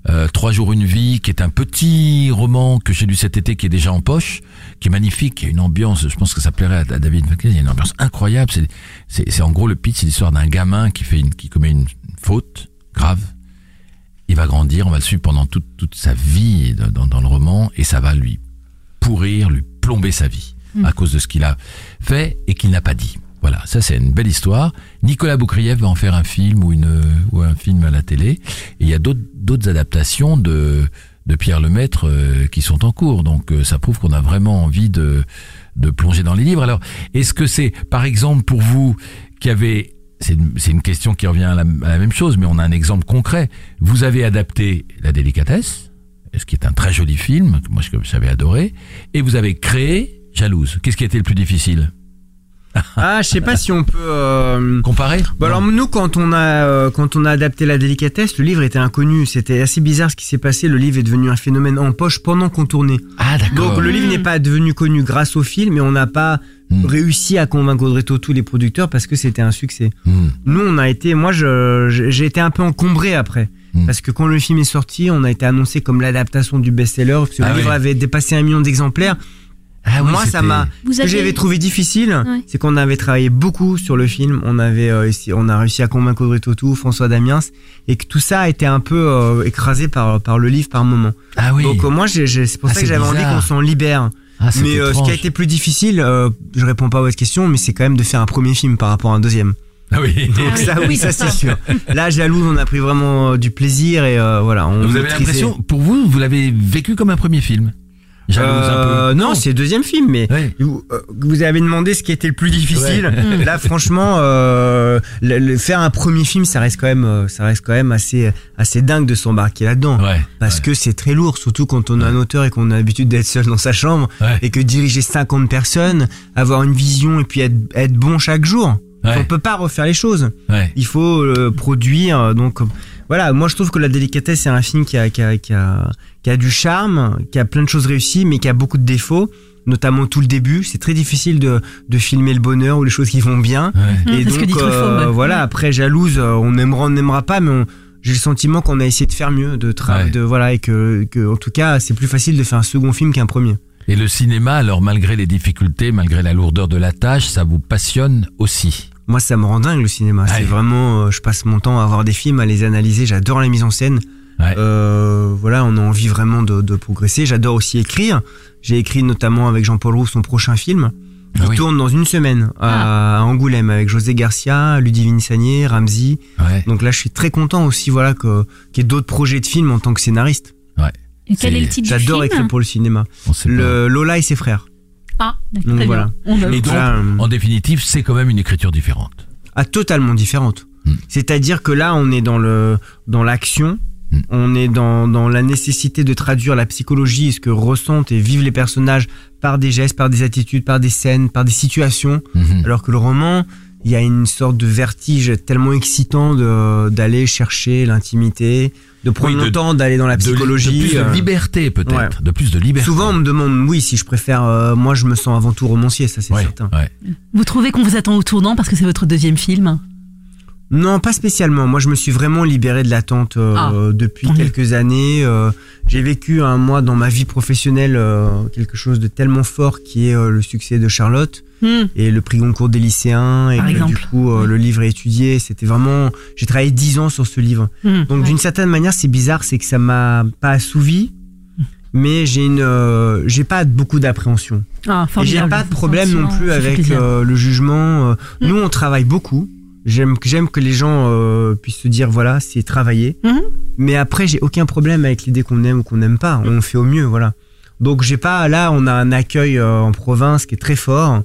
euh, trois jours une vie, qui est un petit roman que j'ai lu cet été, qui est déjà en poche, qui est magnifique, qui a une ambiance. Je pense que ça plairait à, à David McLean. Il y a une ambiance incroyable. C'est, en gros le pitch, c'est l'histoire d'un gamin qui fait une, qui commet une faute grave. Il va grandir, on va le suivre pendant toute, toute sa vie dans, dans, dans le roman, et ça va lui pourrir, lui plomber sa vie à cause de ce qu'il a fait et qu'il n'a pas dit. Voilà, ça c'est une belle histoire. Nicolas Boukrieff va en faire un film ou une ou un film à la télé. Et il y a d'autres adaptations de de Pierre Lemaître euh, qui sont en cours. Donc euh, ça prouve qu'on a vraiment envie de de plonger dans les livres. Alors, est-ce que c'est par exemple pour vous qui avez c'est une, une question qui revient à la, à la même chose, mais on a un exemple concret. Vous avez adapté La délicatesse, ce qui est un très joli film, que moi j'avais adoré, et vous avez créé Jalouse. Qu'est-ce qui a été le plus difficile? Ah, je sais pas si on peut. euh, Comparer Bah alors nous quand on a euh, quand on a adapté la délicatesse, le livre était inconnu. C'était assez bizarre ce qui s'est passé. Le livre est devenu un phénomène en poche pendant qu'on tournait. Ah d'accord. Donc le livre n'est pas devenu connu grâce au film, mais on n'a pas Hmm. réussi à convaincre Audrey Tautou les producteurs parce que c'était un succès. Hmm. Nous on a été, moi j'ai été un peu encombré après. Hmm. Parce que quand le film est sorti, on a été annoncé comme l'adaptation du best-seller, parce que Ah le livre oui. avait dépassé un million d'exemplaires. Ah oui, Moi, ça m'a. Ce que avez- j'avais trouvé difficile, Ouais. c'est qu'on avait travaillé beaucoup sur le film. On avait, euh, on a réussi à convaincre Audrey Tautou, François Damiens, et que tout ça a été un peu euh, écrasé par par le livre par moment. Ah oui. Donc euh, moi, c'est pour Ah, ça que j'avais envie qu'on s'en libère. Ah, Mais euh, ce qui a été plus difficile, euh, je réponds pas à votre question, mais c'est quand même de faire un premier film par rapport à un deuxième. Ah oui. Donc ça, oui, ça c'est sûr. Là, jalouse, on a pris vraiment euh, du plaisir et euh, voilà. On Vous avez l'impression, pour vous, vous l'avez vécu comme un premier film? Euh, non, c'est le deuxième film, mais vous, euh, vous avez demandé ce qui était le plus difficile. Ouais. Là, franchement, euh, le- le- faire un premier film, ça reste quand même, euh, ça reste quand même assez, assez dingue de s'embarquer là-dedans. Ouais. Parce ouais. que c'est très lourd, surtout quand on est un auteur et qu'on a l'habitude d'être seul dans sa chambre Ouais. et que diriger 50 personnes, avoir une vision et puis être, être bon chaque jour. Ouais. On peut pas refaire les choses. Ouais. Il faut euh, produire. Donc voilà, moi je trouve que La Délicatesse c'est un film qui a, qui, a, qui, a, qui a du charme, qui a plein de choses réussies, mais qui a beaucoup de défauts. Notamment tout le début, c'est très difficile de, de filmer le bonheur ou les choses qui vont bien. Ouais. Et c'est ce que donc euh, voilà, après jalouse, euh, on aimera, on n'aimera pas, mais on- j'ai le sentiment qu'on a essayé de faire mieux, de Ouais. de voilà, et que, que en tout cas c'est plus facile de faire un second film qu'un premier. Et le cinéma, alors malgré les difficultés, malgré la lourdeur de la tâche, ça vous passionne aussi? Moi, ça me rend dingue le cinéma. Ouais. C'est vraiment, euh, je passe mon temps à voir des films, à les analyser. J'adore la mise en scène. Ouais. Euh, voilà, on a envie vraiment de, de progresser. J'adore aussi écrire. J'ai écrit notamment avec Jean-Paul Roux son prochain film. Ah Il oui. tourne dans une semaine à, à Angoulême avec José Garcia, Ludivine Sagnier, Ramsey. Ouais. Donc là, je suis très content aussi, voilà, que- qu'il y ait d'autres projets de films en tant que scénariste. Et quel est le C'est- titre du J'adore écrire pour le cinéma. On sait pas. Le Lola et ses frères. Ah, d'accord. Donc voilà. On Et donc, euh, en définitive, c'est quand même une écriture différente. Ah, totalement différente. Hmm. C'est-à-dire que là, on est dans le dans l'action, Hmm. on est dans, dans la nécessité de traduire la psychologie, ce que ressentent et vivent les personnages par des gestes, par des attitudes, par des scènes, par des situations. Mhm. Alors que le roman, il y a une sorte de vertige tellement excitant de- d'aller chercher l'intimité, de prendre Oui, de- le temps d'aller dans la psychologie. De, plus de euh, liberté, peut-être. ouais. De plus de liberté. Souvent, on me demande, oui, si je préfère. euh, moi, je me sens avant tout romancier, ça c'est Ouais, certain. ouais. Vous trouvez qu'on vous attend au tournant parce que c'est votre deuxième film? Non, pas spécialement. Moi, je me suis vraiment libéré de l'attente euh, Ah, depuis quelques années. Euh, j'ai vécu un mois dans ma vie professionnelle euh, quelque chose de tellement fort qui est euh, le succès de Charlotte Hmm. et le prix Goncourt des lycéens et que, du coup euh, le livre est étudié. C'était vraiment. J'ai travaillé dix ans sur ce livre. Hmm. Donc d'une certaine manière, c'est bizarre, c'est que ça m'a pas assouvi, mais j'ai une, euh, j'ai pas beaucoup d'appréhension. Ah, Et j'ai pas de problème non plus avec euh, le jugement. euh. Nous, on travaille beaucoup. J'aime j'aime que les gens euh, puissent se dire voilà, c'est travailler. Mhm. Mais après, j'ai aucun problème avec l'idée qu'on aime ou qu'on n'aime pas. On fait au mieux, voilà. Donc j'ai pas là, on a un accueil euh, en province qui est très fort.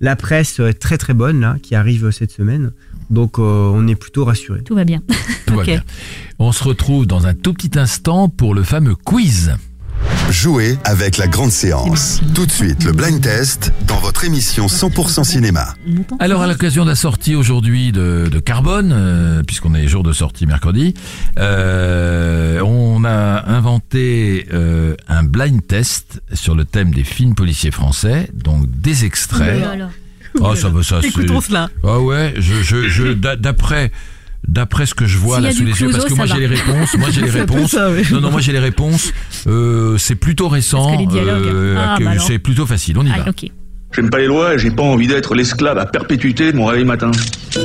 La presse euh, est très très bonne là, qui arrive cette semaine. Donc euh, on est plutôt rassuré. Tout va bien. Tout va Ok. bien. On se retrouve dans un tout petit instant pour le fameux quiz. Jouez avec la grande séance. Tout de suite, le blind test dans votre émission 100% cinéma. Alors, à l'occasion de la sortie aujourd'hui de, de Carbone, euh, puisqu'on est jour de sortie mercredi, euh, on a inventé euh, un blind test sur le thème des films policiers français, donc des extraits. Oh. Oh, ça va, ça, c'est... Écoutons cela. Ah ouais, je, je, je, d'a- d'après, d'après ce que je vois là sous les yeux, parce que moi j'ai les réponses, moi j'ai les réponses. ça, oui. Non, non, moi j'ai les réponses. Euh, c'est plutôt récent. Euh, Ah, bah alors. c'est plutôt facile. On y Ah, va. ok. J'aime pas les lois et j'ai pas envie d'être l'esclave à perpétuité de mon réveil matin.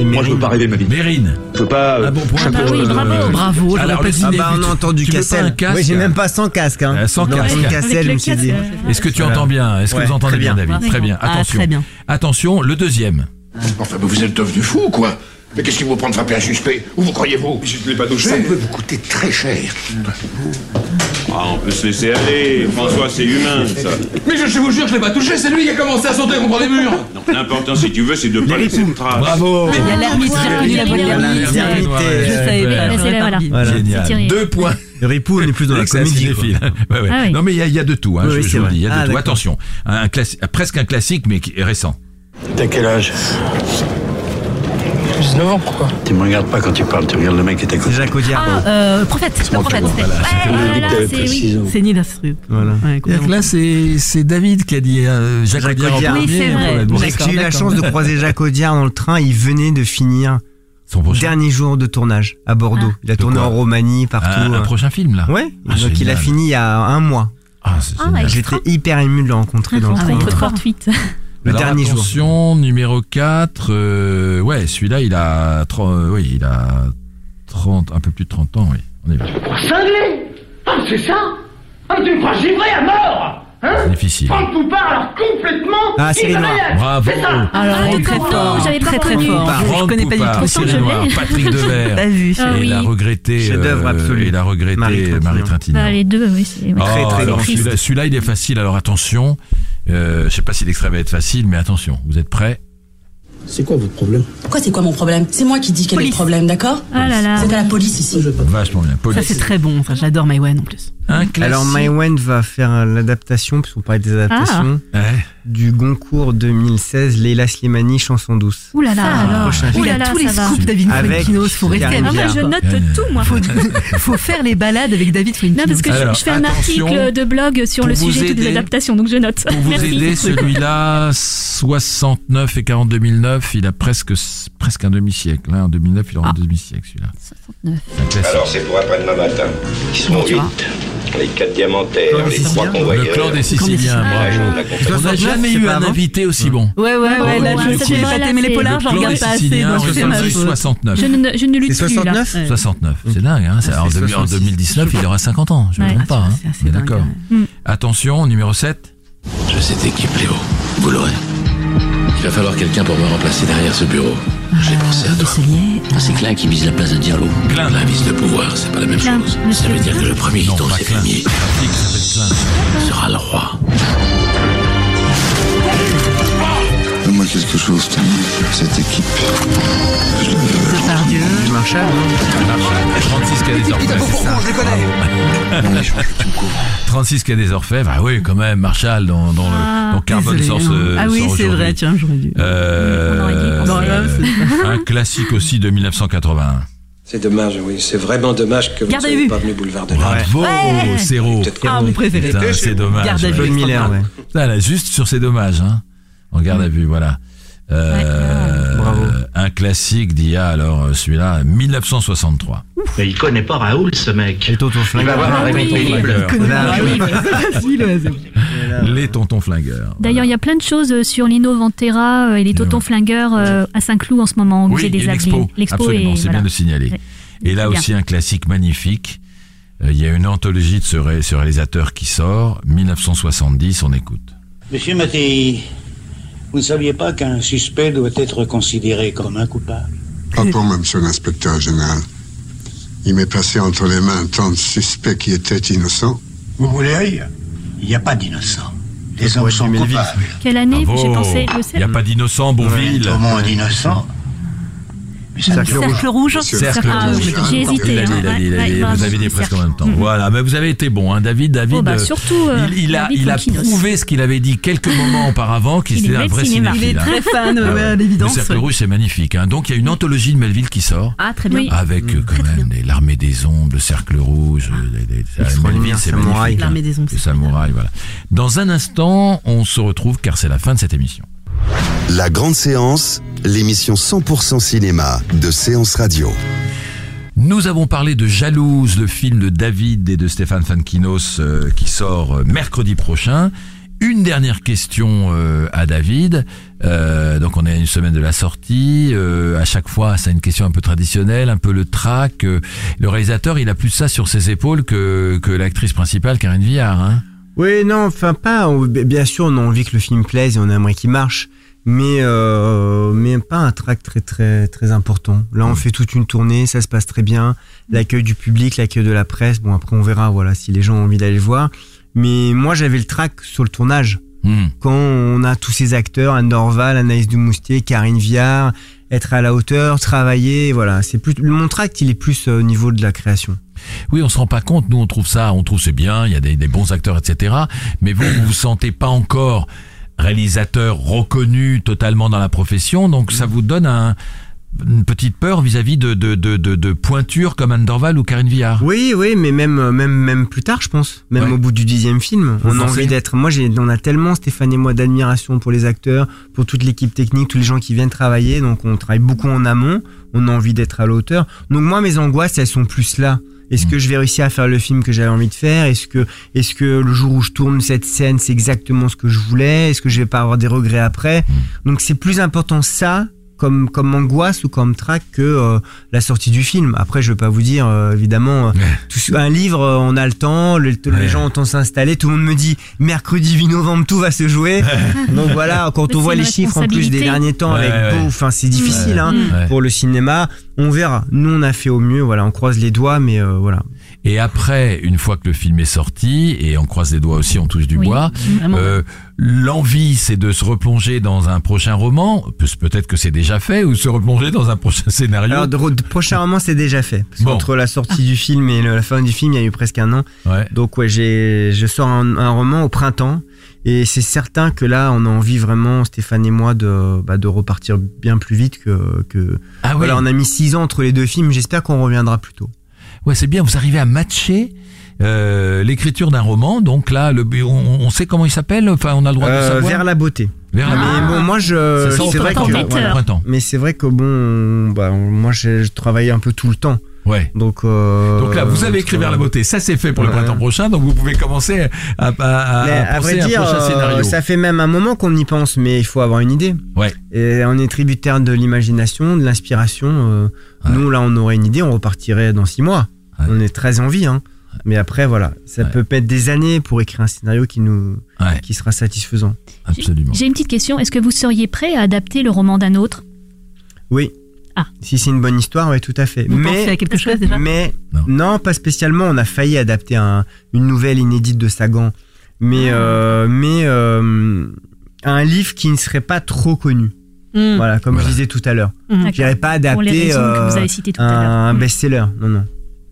Moi, je veux pas rêver ma vie. Mérine. Je veux pas. euh, Un bon point. chaque- Ah bah oui, bravo. Bravo, Alors, pas le dit. Ah bah on a entendu Cassel. casque Oui, j'ai même pas sans casque. Hein. Euh, sans casque. Cassel, le je me suis dit. casque, euh, Est-ce que tu Voilà. entends bien? Est-ce que Ouais, vous entendez bien, bien. David? Ouais. Très bien. Ah, Attention. très bien. Attention, le deuxième. Enfin, mais vous êtes devenu fou, quoi Mais qu'est-ce qui vous prend de frapper un suspect Où vous croyez-vous Je ne l'ai pas touché. Ça peut vous coûter très cher. Ah, on peut se laisser aller. François, c'est humain, ça. Mais je, vous jure, je l'ai pas touché, c'est lui qui a commencé à sauter contre les murs Non, l'important, si tu veux, c'est de pas laisser de traces. Bravo. Il y a reconnu la Je savais pas, voilà. Deux points. Ripou, on est plus dans la comédie. cinéphile. Ouais, ouais. Ah oui. Non mais il y, a- il y a de tout. Hein, Oui, je, vous le dis, il y a de Ah, tout. Attention, un classi- presque un classique mais qui est récent. T'as quel âge? 19 ans, pourquoi Tu me regardes pas quand tu parles, tu regardes le mec qui est à C'est côté. Jacques Audiard. Ah, euh, prophète, prophète. Voilà. Voilà, c'est oui. C'est Nina Strup. Voilà. Ouais, complètement. Là, c'est c'est David qui a dit euh, Jacques Jacques Audiard en Audiard. premier. Oui, c'est vrai. Bon, J'ai eu la chance de croiser Jacques Audiard dans le train. Il venait de finir Son prochain, dernier jour de tournage à Bordeaux. Il a De tourné en Roumanie, partout. un, un euh. prochain film là. Ouais. Ah, Donc il a fini il y a un mois. Ah, c'est Ah. J'étais hyper ému de le rencontrer dans le train. Le Alors, dernier jour. attention, numéro 4. euh, ouais, celui-là, il a 30, euh, oui, il a 30, un peu plus de 30 ans, oui. On y va. Cinglé Ah, c'est ça Ah, tu me feras givrer à mort Hein? C'est difficile. Tout part alors complètement Ah, Cyril Noir. irréel. Bravo. C'est ça Alors, Ah, très fort. j'avais pas très très fort. Je Grande connais pas du tout. Je Noir, l'ai. Patrick Devers. T'as vu Ah Et oui. il a regretté, Chef-d'œuvre euh, absolu. il a regretté Marie Trintignant. Marie Trintignant. Bah, les deux, oui, c'est. Oh, Très, très celui-là, celui-là, il est facile. Alors attention, euh, je sais pas si l'extrait va être facile, mais attention, vous êtes prêts C'est quoi votre problème Pourquoi c'est quoi mon problème C'est moi qui dis quel est le problème, d'accord Ah là là. C'est à la police ici. Vachement bien. Ça, Police. c'est très bon. Ça, j'adore Maïwen en plus. Un classique. Alors Maïwen va faire l'adaptation, puisqu'on parlait des adaptations, Ouais. du Goncourt 2016, Leila Slimani, chanson douce. Ouh là là. alors. Ouh là, là tous les ça va. scoops David Avec Fuenkinos, faut rester à Ah, moi, je note tout, moi. Faut, faut faire les balades avec David Non, Fuenkinos. parce que je- Alors, je, fais un article de blog sur le sujet aider- adaptations, donc je note. Pour vous aider, celui-là, 69 et 42 009, il a presque presque un demi-siècle. Hein. En 2009, il aura un demi-siècle celui-là. 69. C'est un classique. Alors c'est pour après-demain matin. Ils seront tu vois. huit. Les quatre diamantaires, les trois convoyeurs. Le clan des Siciliens, bravo. On n'a 69, jamais eu un invité aussi bon. Ouais, ouais, ouais, ouais, là, je fait pas t'aimer les polars, Le je clan regarde pas assez, Siciliens, donc c'est ma faute. 69. Je ne, lutte C'est plus là. 69 Ouais. 69, c'est dingue. Hein en, c'est deux- en 66. 2019, il aura 50 ans. Je ne me trompe pas. Hein. D'accord. Mm. Attention, numéro 7. Je cette équipe, Léo. Vous l'aurez. Il va falloir quelqu'un pour me remplacer derrière ce bureau. J'ai pensé à toi. C'est Klein qui vise la place de Diallo. Klein. Klein vise le pouvoir, c'est pas la même Klein, chose. monsieur Ça veut dire Klein. que le premier qui tombe s'appelle Klein. sera le roi. Quelque chose. Cette équipe. Je la veux. Depardieu. Du Marshall, non 36 cas des orfèvres. 36 cas des orfèvres. Ah oui, quand même, Marshall dans, dans Ah, le dans sort hein. ce Ah oui, c'est vrai, tiens, j'aurais dû. Euh, Non, c'est- un classique aussi de 1981. C'est dommage, oui. C'est vraiment dommage que vous ne soyez pas venu boulevard de la Bravo, Ouais. Zéro. Ah, mon préféré. C'est dommage. Garde à vue. Miller, ouais. Juste sur ces dommages, hein. En garde à vue, voilà. Euh, Bravo. Un classique d'il y a alors euh, celui-là 1963. Mais il connaît pas Raoul, ce mec. Et Toto Il Flingue. va avoir un réveil pénible. Là, Ah. Les tontons flingueurs. D'ailleurs, il y a plein de choses euh, sur Lino Ventera euh, et les Totons Flingueurs euh, à Saint-Cloud en ce moment, au Oui, musée il y des a une Avelines. expo. Absolument, est- c'est voilà. bien de signaler. Et là aussi un classique magnifique. Il y a une anthologie de ce réalisateur qui sort, 1970, on écoute. Monsieur Mattei, vous ne saviez pas qu'un suspect doit être considéré comme un coupable Pas pour moi, monsieur l'inspecteur général. Il m'est passé entre les mains tant de suspects qui étaient innocents. Vous voulez rire? Il n'y a pas d'innocents. Les hommes sont coupables. Quelle année. J'ai pensé le Il n'y a pas d'innocent, Bourville. Tout le monde innocent. Cercle Cercle rouge. Cercle Ah, rouge. j'ai hésité, Il a dit, hein. il a dit, il a Ouais, dit, ouais, vous avez dit presque en même temps. Voilà, mais vous avez été bon, hein, David. David, Oh, bah, euh, surtout, euh, il, il a, David il a prouvé ce qu'il avait dit quelques moments auparavant, qu'il Il est était un vrai cinéma. Il est cinéphile. hein. très fan, Ah ouais, ouais. à Le l'évidence. Cercle rouge, c'est magnifique. Hein. Donc il y a une anthologie de Melville qui sort. Ah, très bien. Avec euh, quand même les- l'armée des ombres, le cercle rouge, euh, Melville, c'est samouraï. magnifique. L'armée des ombres, Les c'est samouraïs, voilà. Dans un instant, on se retrouve car c'est la fin de cette émission. La grande séance, l'émission 100% cinéma de Séance Radio. Nous avons parlé de Jalouse, le film de David et de Stéphane Fankinos euh, qui sort euh, mercredi prochain. Une dernière question euh, à David. Euh, donc on est à une semaine de la sortie. Euh, à chaque fois, c'est une question un peu traditionnelle, un peu le trac. Euh, le réalisateur, il a plus ça sur ses épaules que, que l'actrice principale, Karine Viard. Hein Oui, non, enfin pas. on- Bien sûr, on a envie que le film plaise et on aimerait qu'il marche, mais euh, mais pas un track très très très important. Là, on fait toute une tournée, ça se passe très bien. L'accueil du public, l'accueil de la presse. Bon, après, on verra, voilà, si les gens ont envie d'aller le voir. Mais moi, j'avais le track sur le tournage. Hmm. Quand on a tous ces acteurs, Anne Dorval, Anaïs Dumoustier, Karine Viard, être à la hauteur, travailler, voilà. C'est plus mon tract, il est plus euh, au niveau de la création. Oui, on se rend pas compte. Nous, on trouve ça, on trouve c'est bien. Il y a des, des bons acteurs, etc. Mais vous, vous vous sentez pas encore réalisateur reconnu totalement dans la profession, donc ça vous donne un, une petite peur vis-à-vis de, de, de, de, de pointures comme Anne Dorval ou Karine Viard. Oui, oui, mais même euh, même même plus tard, je pense. Même Ouais. au bout du dixième film, on a envie d'être. Moi, on a tellement Stéphane et moi d'admiration pour les acteurs, pour toute l'équipe technique, tous les gens qui viennent travailler. Donc, on travaille beaucoup en amont. On a envie d'être à la hauteur. Donc, moi, mes angoisses, elles sont plus là. Est-ce que je vais réussir à faire le film que j'avais envie de faire? Est-ce que, est-ce que le jour où je tourne cette scène, c'est exactement ce que je voulais? Est-ce que je vais pas avoir des regrets après? Donc, c'est plus important ça comme comme angoisse ou comme trac que euh, la sortie du film. Après, je veux pas vous dire euh, évidemment euh, tout- un livre, euh, on a le temps, le- les gens ont le temps de s'installer, tout le monde me dit mercredi 8 novembre tout va se jouer. Donc voilà, quand Mais on voit les chiffres en plus des derniers temps Ouais, avec enfin c'est difficile hein, Ouais. pour le cinéma. On verra. Nous on a fait au mieux, voilà, on croise les doigts, mais euh, voilà. Et après, une fois que le film est sorti, et on croise les doigts aussi, on touche du Oui, bois, euh, l'envie, c'est de se replonger dans un prochain roman. Pe- Peut-être que c'est déjà fait, ou se replonger dans un prochain scénario. Alors de, de prochain roman c'est déjà fait. Parce Bon. qu'entre la sortie du film et le- la fin du film, il y a eu presque un an. Ouais. Donc ouais, j'ai, je sors un, un roman au printemps et c'est certain que là, on a envie vraiment, Stéphane et moi, de, bah, de repartir bien plus vite que. que... Ah oui. Voilà, on a mis six ans entre les deux films. J'espère qu'on reviendra plus tôt. Ouais, c'est bien. Vous arrivez à matcher Euh, L'écriture d'un roman, donc là, le, on, on sait comment il s'appelle Enfin, on a le droit de Euh, savoir vers la beauté. Vers la mais beauté. bon, moi je, C'est vrai que, voilà. mais c'est vrai que bon, bah, moi je, je travaille un peu tout le temps. Ouais. Donc, euh, Donc là, vous avez écrit vers la beauté. Ça, c'est fait pour le printemps prochain. Donc vous pouvez commencer à, à, à- Mais à à penser vrai à un dire, prochain euh, scénario. ça fait même un moment qu'on y pense, mais il faut avoir une idée. Ouais. Et on est tributaire de l'imagination, de l'inspiration. euh, Nous, là, on aurait une idée, on repartirait dans six mois. On est très en vie, hein. Mais après, voilà, ça peut mettre des années pour écrire un scénario qui nous, qui sera satisfaisant. Absolument. J'ai une petite question. Est-ce que vous seriez prêt à adapter le roman d'un autre? Oui. Ah. Si c'est une bonne histoire, oui, tout à fait. Vous mais, pensez à quelque chose déjà Mais non. pas spécialement. On a failli adapter un- une nouvelle inédite de Sagan, mais Ah. euh, mais euh, un livre qui ne serait pas trop connu. Hmm. Voilà, comme Voilà. je disais tout à l'heure. Hmm. Je n'irais pas adapter euh, un, Hmm. best-seller. Non, non.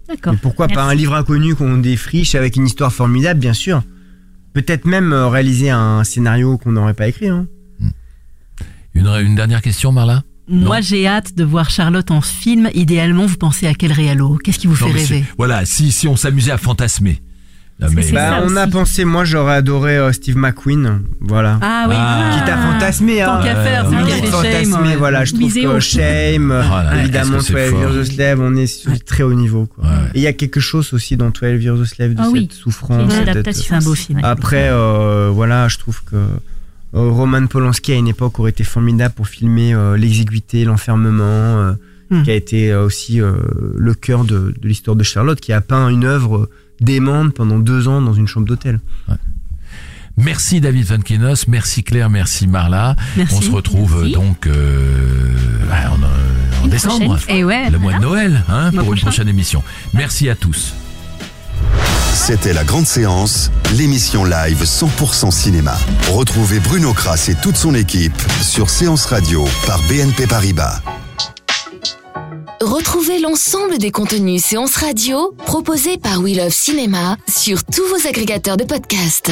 D'accord. Mais pourquoi pas un livre inconnu qu'on défriche avec une histoire formidable, bien sûr. Peut-être même réaliser un scénario qu'on n'aurait pas écrit. Hein. Une, une dernière question, Marla? Moi, j'ai hâte de voir Charlotte en film. Idéalement, vous pensez à quel réalo? Qu'est-ce qui vous Non, fait rêver? Voilà, si, si on s'amusait à fantasmer. Non, mais- Bah, on a pensé, moi j'aurais adoré euh, Steve McQueen, voilà. Ah oui. Ah. Quitte à fantasmer, Tant hein. qu'à faire, c'est Oui, lui qui a fait fantasmer, ouais. voilà. Je trouve que. Shame, là, évidemment, que c'est 12 fort. Years a Slave, on est sur du très haut niveau, quoi. Et il y a quelque chose aussi dans 12 Years a Slave de Ah cette oui, souffrance. c'est une cette- adaptation. C'est un beau film. Après, euh, voilà, je trouve que euh, Roman Polanski à une époque aurait été formidable pour filmer euh, l'exiguïté, l'enfermement, euh, Hmm. qui a été euh, aussi euh, le cœur de, de l'histoire de Charlotte, qui a peint une œuvre démente pendant deux ans dans une chambre d'hôtel. Merci David Van Kinos, merci Claire, merci Marla. Merci. On se retrouve Merci. euh, donc euh, bah, en, euh, décembre. Et ouais, le mois de. Noël, hein, pour une prochain. prochaine émission. Merci à tous. C'était la grande séance, l'émission live 100% cinéma. Retrouvez Bruno Kras et toute son équipe sur Séance Radio par BNP Paribas. Retrouvez l'ensemble des contenus séances radio proposés par We Love Cinéma sur tous vos agrégateurs de podcasts.